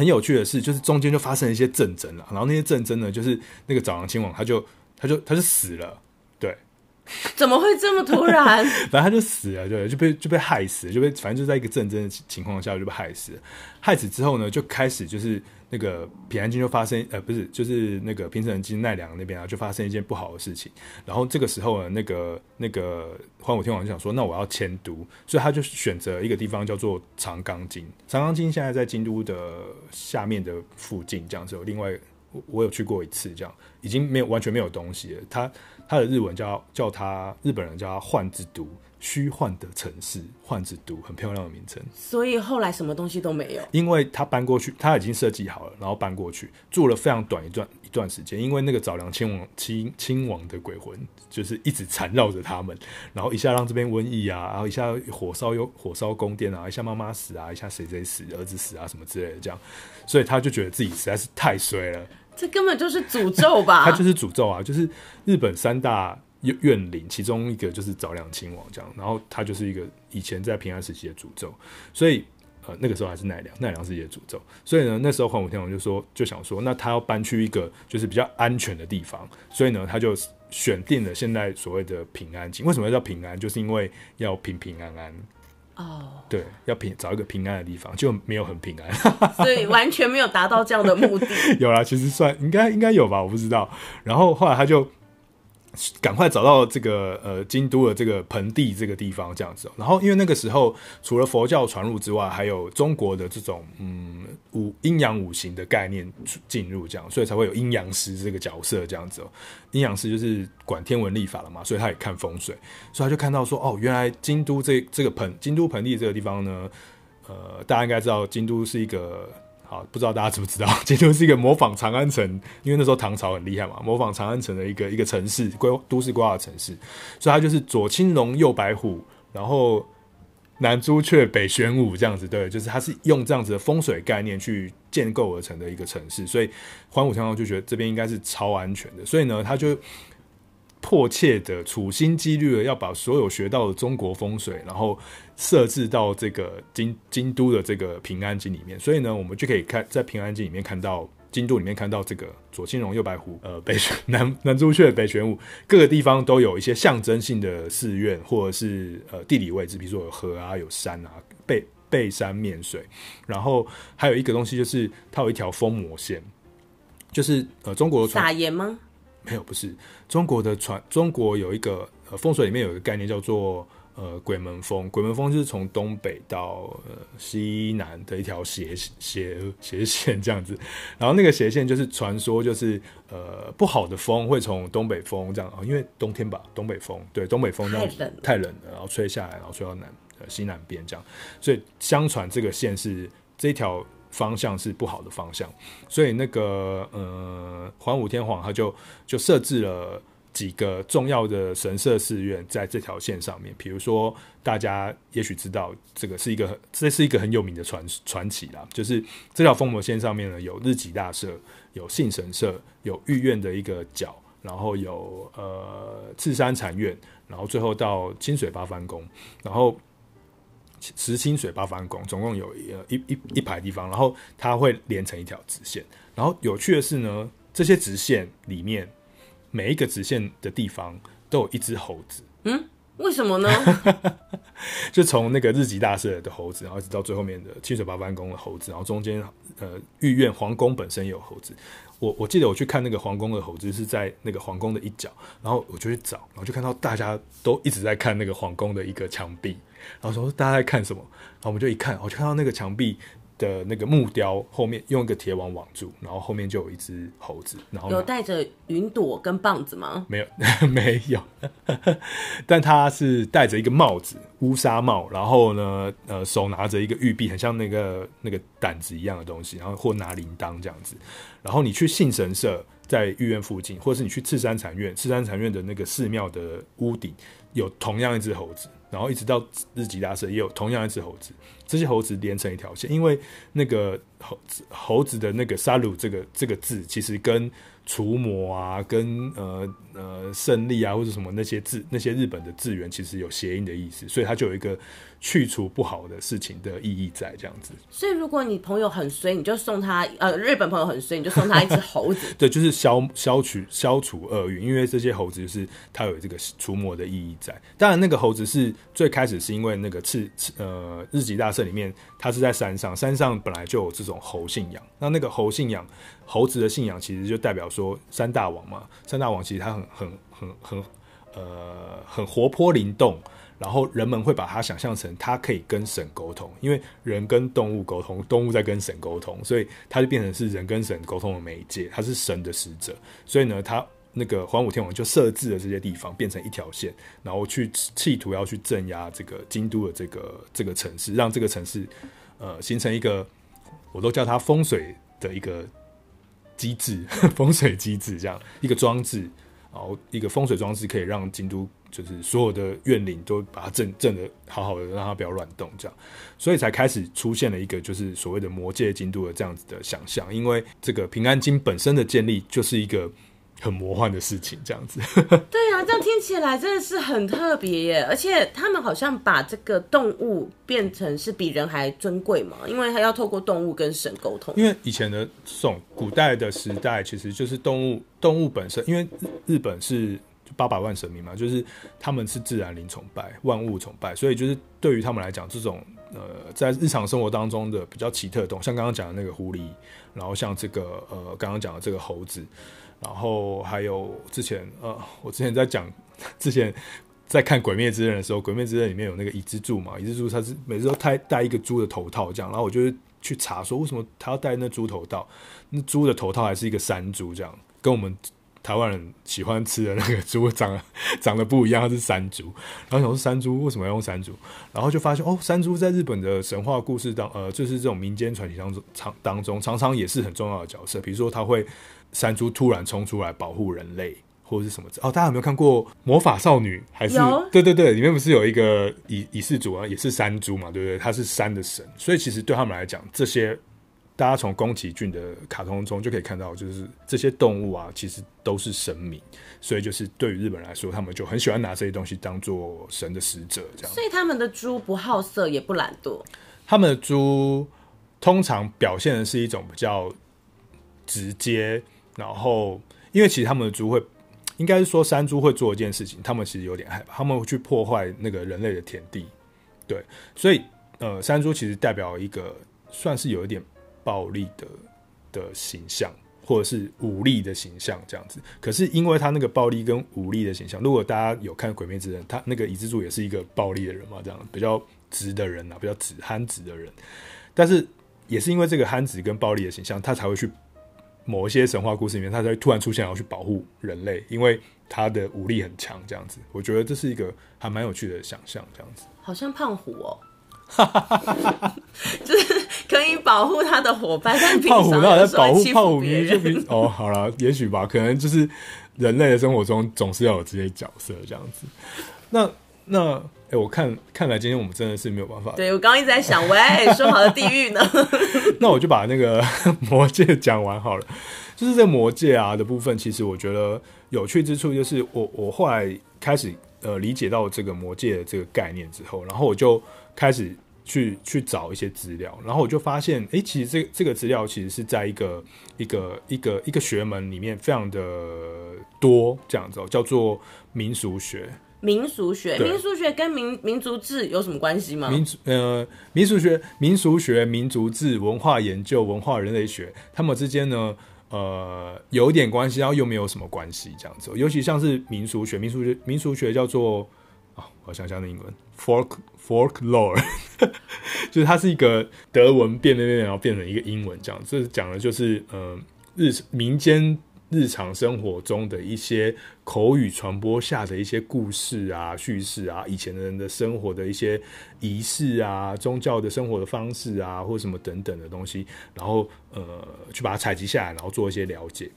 很有趣的是，就是中间就发生了一些战争了，然后那些战争呢，就是那个早良亲王他就他就他就死了。对怎么会这么突然？反正他就死了，对，就被就被害死了，就被反正就在一个战争的情况下就被害死了。害死之后呢，就开始就是那个平安京就发生，呃，不是，就是那个平城京奈良那边啊，就发生一件不好的事情。然后这个时候呢，那个那个桓武天皇就想说，那我要迁都，所以他就选择一个地方叫做长冈京。长冈京现在在京都的下面的附近，这样子另外。我我有去过一次，这样已经没有完全没有东西了。他他的日文叫叫他日本人叫他幻之都，虚幻的城市，幻之都很漂亮的名称。所以后来什么东西都没有，因为他搬过去，他已经设计好了，然后搬过去住了非常短一段一段时间。因为那个早良亲王亲亲王的鬼魂就是一直缠绕着他们，然后一下让这边瘟疫啊，然后一下火烧又火烧宫殿啊，一下妈妈死啊，一下谁谁死，儿子死啊什么之类的这样，所以他就觉得自己实在是太衰了。这根本就是诅咒吧？他就是诅咒啊！就是日本三大怨怨灵，其中一个就是早良亲王这样，然后他就是一个以前在平安时期的诅咒，所以呃那个时候还是奈良，奈良时期的诅咒，所以呢那时候桓武天皇就说就想说，那他要搬去一个就是比较安全的地方，所以呢他就选定了现在所谓的平安京。为什么要叫平安？就是因为要平平安安。哦，对，要平找一个平安的地方，就没有很平安，所以完全没有达到这样的目的。有啦，其实算应该应该有吧，我不知道。然后后来他就。赶快找到这个呃京都的这个盆地这个地方这样子，然后因为那个时候除了佛教传入之外，还有中国的这种嗯五阴阳五行的概念进入这样，所以才会有阴阳师这个角色这样子哦。阴阳师就是管天文历法了嘛，所以他也看风水，所以他就看到说哦，原来京都这这个盆京都盆地这个地方呢，呃，大家应该知道京都是一个。好，不知道大家知不知道，京都是一个模仿长安城，因为那时候唐朝很厉害嘛，模仿长安城的一个一个城市规都市规划的城市，所以它就是左青龙右白虎，然后南朱雀北玄武这样子，对，就是它是用这样子的风水概念去建构而成的一个城市，所以环武天皇就觉得这边应该是超安全的，所以呢，他就。迫切的处心积虑的要把所有学到的中国风水，然后设置到这个京京都的这个平安京里面。所以呢，我们就可以看在平安京里面看到京都里面看到这个左青龙右白虎，呃，北南南朱雀北玄武，各个地方都有一些象征性的寺院，或者是呃地理位置，比如说有河啊，有山啊，背背山面水。然后还有一个东西就是它有一条封魔线，就是呃中国撒盐吗？没有，不是中国的传。中国有一个呃风水里面有一个概念叫做呃鬼门风。鬼门风就是从东北到呃西南的一条斜斜斜线这样子。然后那个斜线就是传说就是呃不好的风会从东北风这样啊，因为冬天吧，东北风对东北风这样太冷太冷了，然后吹下来，然后吹到南呃西南边这样。所以相传这个线是这一条。方向是不好的方向，所以那个呃，桓武天皇他就就设置了几个重要的神社寺院在这条线上面，比如说大家也许知道，这个是一个这是一个很有名的传传奇啦，就是这条封魔线上面呢，有日吉大社，有信神社，有御苑的一个角，然后有呃赤山禅院，然后最后到清水八幡宫，然后石清水八幡宫总共有一一一排地方，然后它会连成一条直线，然后有趣的是呢，这些直线里面。每一个直线的地方都有一只猴子，嗯，为什么呢？就从那个日吉大社的猴子，然后一直到最后面的清水八幡宫的猴子，然后中间呃御苑皇宫本身也有猴子。我我记得我去看那个皇宫的猴子是在那个皇宫的一角，然后我就去找，然后就看到大家都一直在看那个皇宫的一个墙壁，然后说大家在看什么？然后我们就一看，我就看到那个墙壁。的那个木雕后面用一个铁网网住，然后后面就有一只猴子，然后有带着云朵跟棒子吗？没有，没有，但他是戴着一个帽子，乌纱帽，然后呢，呃，手拿着一个玉璧，很像那个那个胆子一样的东西，然后或拿铃铛这样子。然后你去信神社，在御苑附近，或者是你去赤山禅院，赤山禅院的那个寺庙的屋顶有同样一只猴子。然后一直到日吉大社也有同样一只猴子，这些猴子连成一条线，因为那个猴子猴子的那个杀戮这个这个字，其实跟除魔啊，跟呃呃胜利啊或者什么那些字，那些日本的字源其实有谐音的意思，所以它就有一个。去除不好的事情的意义在这样子，所以如果你朋友很衰，你就送他呃，日本朋友很衰，你就送他一只猴子。对，就是消消除消除厄运，因为这些猴子就是它有这个除魔的意义在。当然，那个猴子是最开始是因为那个赤呃日吉大社里面，它是在山上，山上本来就有这种猴信仰。那那个猴信仰，猴子的信仰其实就代表说山大王嘛，山大王其实他很很很很呃很活泼灵动。然后人们会把它想象成它可以跟神沟通，因为人跟动物沟通，动物在跟神沟通，所以它就变成是人跟神沟通的媒介，它是神的使者。所以呢，它那个桓武天王就设置了这些地方变成一条线，然后去企图要去镇压这个京都的这个这个城市，让这个城市呃形成一个，我都叫它风水的一个机制，风水机制这样一个装置，然后一个风水装置可以让京都。就是所有的怨灵都把它镇镇的好好的，让它不要乱动，这样，所以才开始出现了一个就是所谓的魔界京都的这样子的想象。因为这个平安京本身的建立就是一个很魔幻的事情，这样子。对啊，这样听起来真的是很特别耶！而且他们好像把这个动物变成是比人还尊贵嘛，因为他要透过动物跟神沟通。因为以前的这种古代的时代，其实就是动物动物本身，因为日本是。八百万神明嘛，就是他们是自然灵崇拜，万物崇拜，所以就是对于他们来讲，这种呃，在日常生活当中的比较奇特的动物，像刚刚讲的那个狐狸，然后像这个呃，刚刚讲的这个猴子，然后还有之前呃，我之前在讲，之前在看《鬼灭之刃》的时候，《鬼灭之刃》里面有那个伊之助嘛，伊之助他是每次都戴戴一个猪的头套这样，然后我就去查说为什么他要戴那猪头套，那猪的头套还是一个山猪这样，跟我们。台湾人喜欢吃的那个猪长得 长得不一样，它是山猪。然后想说山猪为什么要用山猪？然后就发现哦，山猪在日本的神话故事当呃，就是这种民间传奇当中常当中常常也是很重要的角色。比如说，它会山猪突然冲出来保护人类，或者是什么？哦，大家有没有看过魔法少女？还是对对对，里面不是有一个以以世主啊，也是山猪嘛，对不对？它是山的神，所以其实对他们来讲，这些。大家从宫崎骏的卡通中就可以看到，就是这些动物啊，其实都是神明，所以就是对于日本人来说，他们就很喜欢拿这些东西当做神的使者，这样。所以他们的猪不好色，也不懒惰。他们的猪通常表现的是一种比较直接，然后因为其实他们的猪会，应该是说山猪会做一件事情，他们其实有点害怕，他们会去破坏那个人类的田地，对，所以呃，山猪其实代表一个算是有一点。暴力的的形象，或者是武力的形象，这样子。可是因为他那个暴力跟武力的形象，如果大家有看《鬼灭之刃》，他那个伊之助也是一个暴力的人嘛，这样比较直的人啊，比较直憨直的人。但是也是因为这个憨直跟暴力的形象，他才会去某一些神话故事里面，他才会突然出现，然后去保护人类，因为他的武力很强，这样子。我觉得这是一个还蛮有趣的想象，这样子。好像胖虎哦。就是可以保护他的伙伴，但 胖虎那在保护胖虎，就比哦，好了，也许吧，可能就是人类的生活中总是要有这些角色这样子。那那哎、欸，我看看来今天我们真的是没有办法。对，我刚刚一直在想，喂，说好的地狱呢？那我就把那个魔戒讲完好了。就是这魔戒啊的部分，其实我觉得有趣之处就是我我后来开始呃理解到这个魔戒的这个概念之后，然后我就开始。去去找一些资料，然后我就发现，哎、欸，其实这这个资料其实是在一个一个一个一个学门里面非常的多，这样子哦，叫做民俗学。民俗学，民俗学跟民民族志有什么关系吗？民族呃，民俗学、民俗学、民族志、文化研究、文化人类学，他们之间呢，呃，有一点关系，然后又没有什么关系，这样子。尤其像是民俗学，民俗学，民俗学叫做。我想想那英文，folk folklore，就是它是一个德文变变变，然后变成一个英文这样。这讲的就是呃日民间日常生活中的一些口语传播下的一些故事啊、叙事啊，以前的人的生活的一些仪式啊、宗教的生活的方式啊，或什么等等的东西，然后呃去把它采集下来，然后做一些了解。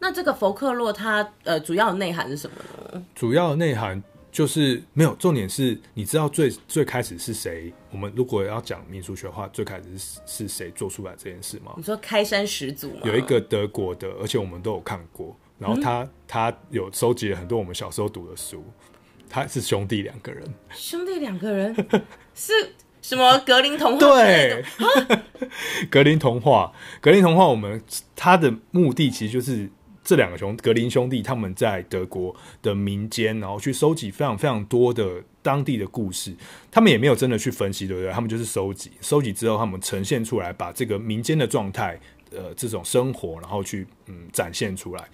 那这个佛克洛它呃主要内涵是什么呢？主要内涵。就是没有重点是，你知道最最开始是谁？我们如果要讲民俗学的话，最开始是是谁做出来这件事吗？你说开山始祖吗？有一个德国的，而且我们都有看过。然后他、嗯、他有收集了很多我们小时候读的书。他是兄弟两个人，兄弟两个人是什么？格林童话？对，格林童话，格林童话。我们他的目的其实就是。这两个兄格林兄弟，他们在德国的民间，然后去收集非常非常多的当地的故事。他们也没有真的去分析，对不对？他们就是收集，收集之后，他们呈现出来，把这个民间的状态，呃，这种生活，然后去嗯展现出来。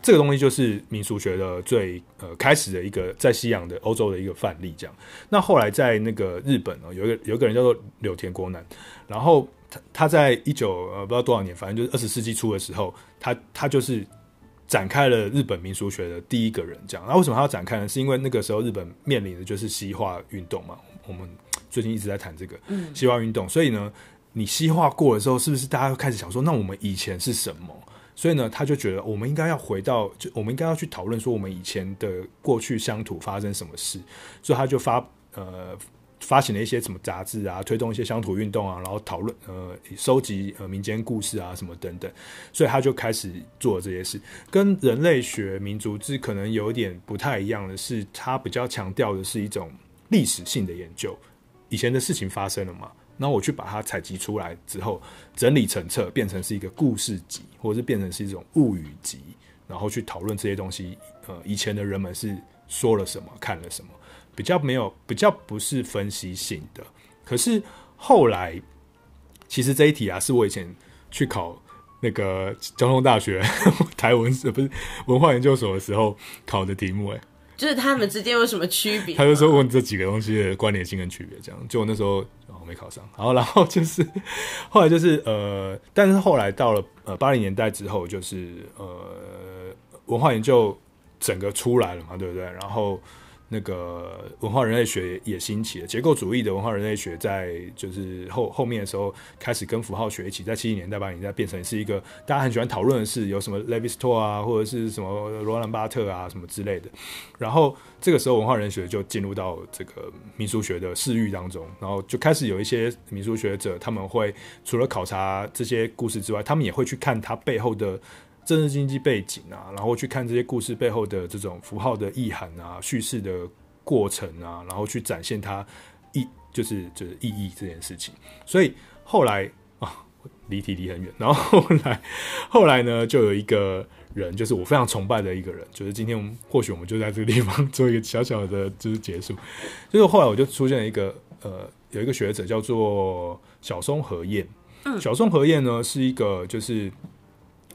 这个东西就是民俗学的最呃开始的一个在西洋的欧洲的一个范例。这样，那后来在那个日本呢，有一个有一个人叫做柳田国男，然后他他在一九呃不知道多少年，反正就是二十世纪初的时候，他他就是。展开了日本民俗学的第一个人，这样。那为什么他要展开呢？是因为那个时候日本面临的就是西化运动嘛。我们最近一直在谈这个西化运动，所以呢，你西化过了之后，是不是大家开始想说，那我们以前是什么？所以呢，他就觉得我们应该要回到，就我们应该要去讨论说，我们以前的过去乡土发生什么事。所以他就发呃。发行了一些什么杂志啊，推动一些乡土运动啊，然后讨论呃，收集呃民间故事啊什么等等，所以他就开始做这些事。跟人类学、民族志可能有点不太一样的是，他比较强调的是一种历史性的研究。以前的事情发生了嘛，那我去把它采集出来之后，整理成册，变成是一个故事集，或者是变成是一种物语集，然后去讨论这些东西。呃，以前的人们是说了什么，看了什么。比较没有，比较不是分析性的。可是后来，其实这一题啊，是我以前去考那个交通大学 台文呃不是文化研究所的时候考的题目。哎，就是他们之间有什么区别？他就说问这几个东西的关联性跟区别，这样。就我那时候哦没考上，然后然后就是后来就是呃，但是后来到了呃八零年代之后，就是呃文化研究整个出来了嘛，对不对？然后。那个文化人类学也兴起了，结构主义的文化人类学在就是后后面的时候开始跟符号学一起，在七十年代八十年代变成是一个大家很喜欢讨论的事，有什么 Levi s t o r 啊，或者是什么罗兰巴特啊什么之类的。然后这个时候文化人类学就进入到这个民俗学的视域当中，然后就开始有一些民俗学者他们会除了考察这些故事之外，他们也会去看它背后的。政治经济背景啊，然后去看这些故事背后的这种符号的意涵啊，叙事的过程啊，然后去展现它意，就是就是意义这件事情。所以后来啊，离题离很远。然后后来后来呢，就有一个人，就是我非常崇拜的一个人，就是今天我们或许我们就在这个地方做一个小小的就是结束。就是后来我就出现了一个呃，有一个学者叫做小松和彦。嗯，小松和彦呢是一个就是。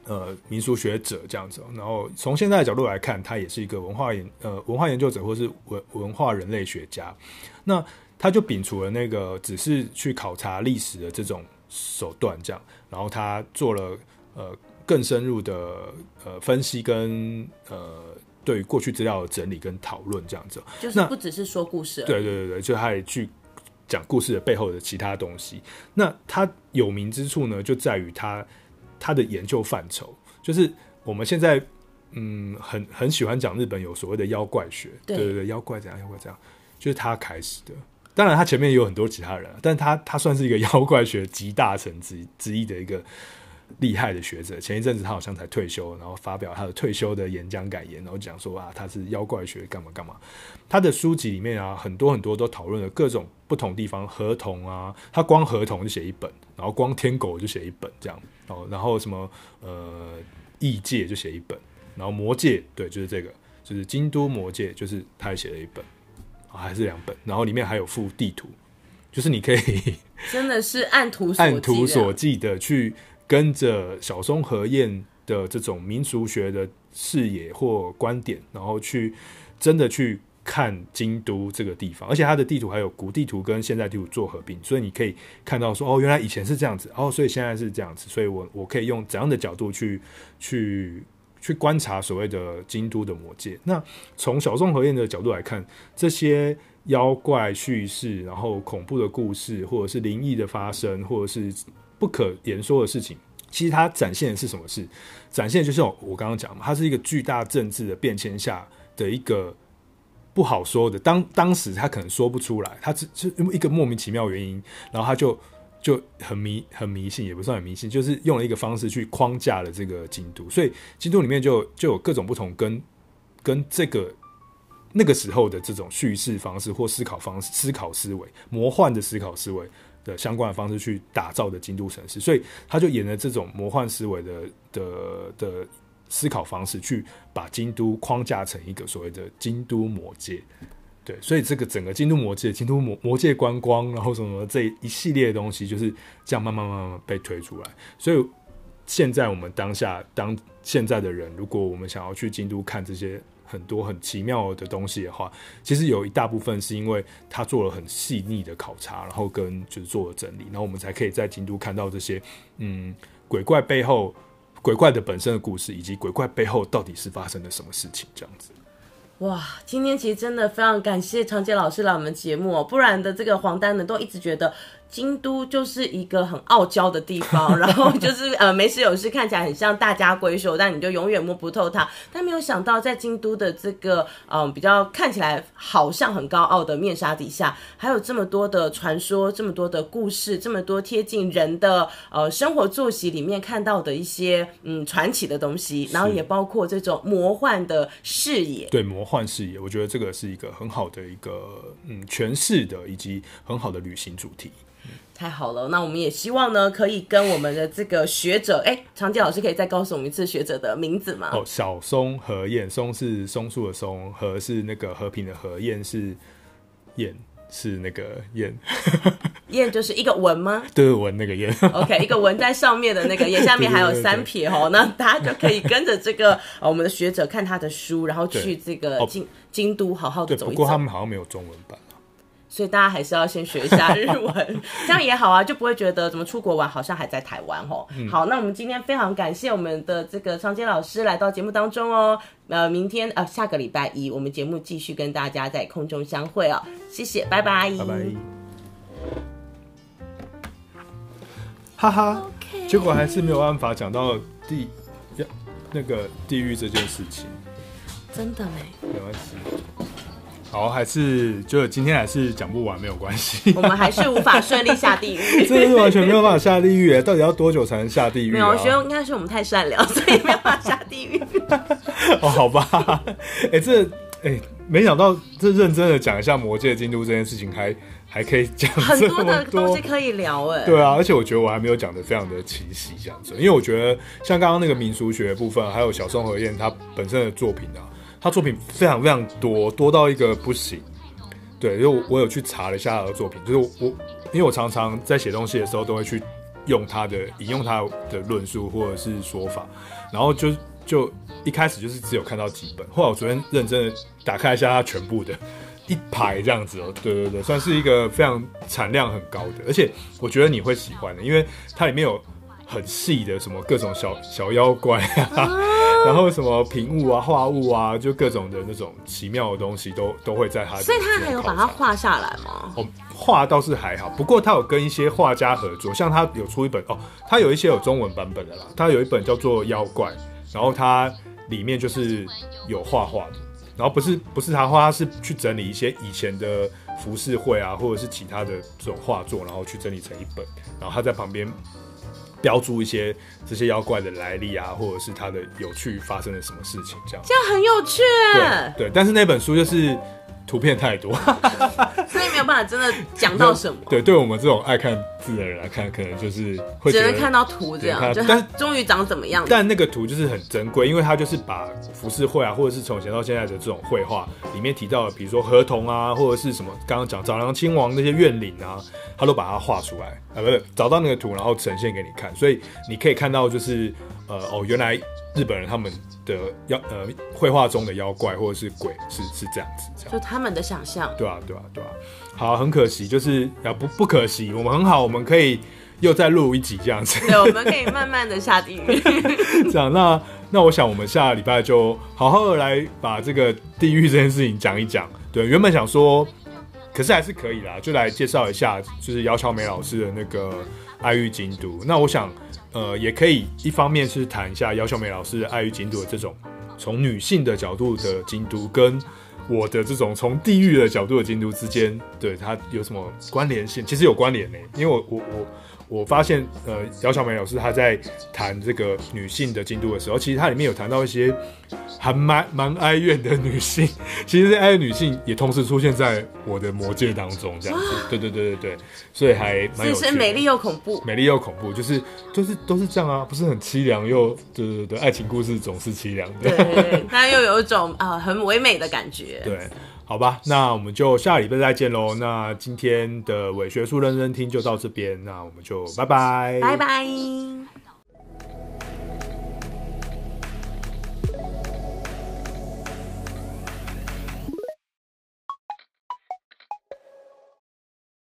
呃，民俗学者这样子，然后从现在的角度来看，他也是一个文化研呃文化研究者，或是文文化人类学家。那他就摒除了那个只是去考察历史的这种手段，这样，然后他做了呃更深入的呃分析跟呃对于过去资料的整理跟讨论这样子。就是不只是说故事，对对对对，就他也去讲故事的背后的其他东西。那他有名之处呢，就在于他。他的研究范畴就是我们现在嗯，很很喜欢讲日本有所谓的妖怪学，对对对，妖怪怎样，妖怪怎样，就是他开始的。当然，他前面也有很多其他人，但他他算是一个 妖怪学集大成之之一的一个厉害的学者。前一阵子他好像才退休，然后发表他的退休的演讲感言，然后讲说啊，他是妖怪学干嘛干嘛。他的书籍里面啊，很多很多都讨论了各种不同地方合同啊，他光合同就写一本，然后光天狗就写一本这样哦，然后什么呃异界就写一本，然后魔界对，就是这个，就是京都魔界，就是他也写了一本。还是两本，然后里面还有附地图，就是你可以真的是按图按图索骥的去跟着小松和彦的这种民俗学的视野或观点，然后去真的去看京都这个地方，而且它的地图还有古地图跟现在地图做合并，所以你可以看到说哦，原来以前是这样子，哦，所以现在是这样子，所以我我可以用怎样的角度去去。去观察所谓的京都的魔界。那从小松和彦的角度来看，这些妖怪叙事，然后恐怖的故事，或者是灵异的发生，或者是不可言说的事情，其实它展现的是什么事？展现的就是我刚刚讲嘛，它是一个巨大政治的变迁下的一个不好说的。当当时他可能说不出来，他只是因为一个莫名其妙原因，然后他就。就很迷很迷信，也不算很迷信，就是用了一个方式去框架了这个京都，所以京都里面就就有各种不同跟跟这个那个时候的这种叙事方式或思考方式、思考思维、魔幻的思考思维的相关的方式去打造的京都城市，所以他就沿着这种魔幻思维的的的思考方式去把京都框架成一个所谓的京都魔界。对，所以这个整个京都魔界、京都魔魔界观光，然后什么这一系列的东西，就是这样慢慢慢慢被推出来。所以现在我们当下当现在的人，如果我们想要去京都看这些很多很奇妙的东西的话，其实有一大部分是因为他做了很细腻的考察，然后跟就是做了整理，然后我们才可以在京都看到这些嗯鬼怪背后鬼怪的本身的故事，以及鬼怪背后到底是发生了什么事情这样子。哇，今天其实真的非常感谢长杰老师来我们节目哦，不然的这个黄丹呢都一直觉得。京都就是一个很傲娇的地方，然后就是呃没事有事看起来很像大家闺秀，但你就永远摸不透它。但没有想到，在京都的这个嗯、呃、比较看起来好像很高傲的面纱底下，还有这么多的传说，这么多的故事，这么多贴近人的呃生活作息里面看到的一些嗯传奇的东西，然后也包括这种魔幻的视野。对，魔幻视野，我觉得这个是一个很好的一个嗯诠释的，以及很好的旅行主题。太好了，那我们也希望呢，可以跟我们的这个学者，哎、欸，长洁老师可以再告诉我们一次学者的名字吗？哦，小松和彦，松是松树的松，和是那个和平的和，彦是彦是那个彦，彦就是一个文吗？对，文那个彦。OK，一个文在上面的那个彦，下面还有三撇哦，那大家就可以跟着这个我们的学者看他的书，然后去这个京京都好好的走一走。不过他们好像没有中文版。所以大家还是要先学一下日文，这样也好啊，就不会觉得怎么出国玩好像还在台湾哦。嗯、好，那我们今天非常感谢我们的这个长洁老师来到节目当中哦。呃，明天呃下个礼拜一我们节目继续跟大家在空中相会哦。谢谢，拜拜。拜拜。哈哈.结果还是没有办法讲到地那个地狱这件事情。真的没？没关系。好，还是就今天还是讲不完，没有关系。我们还是无法顺利下地狱，这是完全没有办法下地狱。到底要多久才能下地狱？啊？没有，我觉得应该是我们太善良，所以没有办法下地狱。哦，好吧。哎、欸，这哎、欸，没想到这认真的讲一下魔界京都这件事情还，还还可以讲很多的东西可以聊哎。对啊，而且我觉得我还没有讲的非常的清晰这样子，因为我觉得像刚刚那个民俗学的部分，还有小松和彦他本身的作品啊。他作品非常非常多，多到一个不行。对，因为我我有去查了一下他的作品，就是我因为我常常在写东西的时候，都会去用他的引用他的论述或者是说法，然后就就一开始就是只有看到几本，后来我昨天认真的打开一下他全部的一排这样子哦，对对对，算是一个非常产量很高的，而且我觉得你会喜欢的，因为它里面有很细的什么各种小小妖怪啊。然后什么平物啊、画物啊，就各种的那种奇妙的东西都都会在他。所以他还有把它画下来吗？哦，画倒是还好，不过他有跟一些画家合作，像他有出一本哦，他有一些有中文版本的啦。他有一本叫做《妖怪》，然后他里面就是有画画的，然后不是不是他画，他是去整理一些以前的浮世绘啊，或者是其他的这种画作，然后去整理成一本，然后他在旁边标注一些这些妖怪的来历啊，或者是它的有趣发生了什么事情，这样这样很有趣。对对，但是那本书就是。图片太多，所以没有办法真的讲到什么。对，对我们这种爱看字的人来看，可能就是会只能看到图这样，就但终于长怎么样但？但那个图就是很珍贵，因为它就是把浮世绘啊，或者是从前到现在的这种绘画里面提到的，比如说河童啊，或者是什么刚刚讲早良亲王那些怨灵啊，他都把它画出来啊，不是找到那个图，然后呈现给你看，所以你可以看到就是呃哦，原来日本人他们。的妖呃绘画中的妖怪或者是鬼是是这样子，这样就他们的想象。对啊对啊对啊，好，很可惜，就是啊不不可惜，我们很好，我们可以又再录一集这样子。对，我们可以慢慢的下地狱。这样，那那我想我们下礼拜就好好的来把这个地狱这件事情讲一讲。对，原本想说，可是还是可以啦，就来介绍一下，就是姚巧美老师的那个《爱欲京都》。那我想。呃，也可以一方面是谈一下姚秀梅老师《爱与京都》的这种从女性的角度的京都，跟我的这种从地域的角度的京都之间，对它有什么关联性？其实有关联呢，因为我我我。我发现，呃，姚小梅老师她在谈这个女性的京都的时候，其实她里面有谈到一些还蛮蛮哀怨的女性。其实这哀怨女性也同时出现在我的魔界当中，这样子。对对对对对，所以还蛮有趣的。是美丽又恐怖，美丽又恐怖，就是就是都是这样啊，不是很凄凉又对对对，爱情故事总是凄凉的。对，但又有一种啊、呃、很唯美的感觉。对。好吧，那我们就下礼拜再见喽。那今天的伪学术认真听就到这边，那我们就拜拜，拜拜。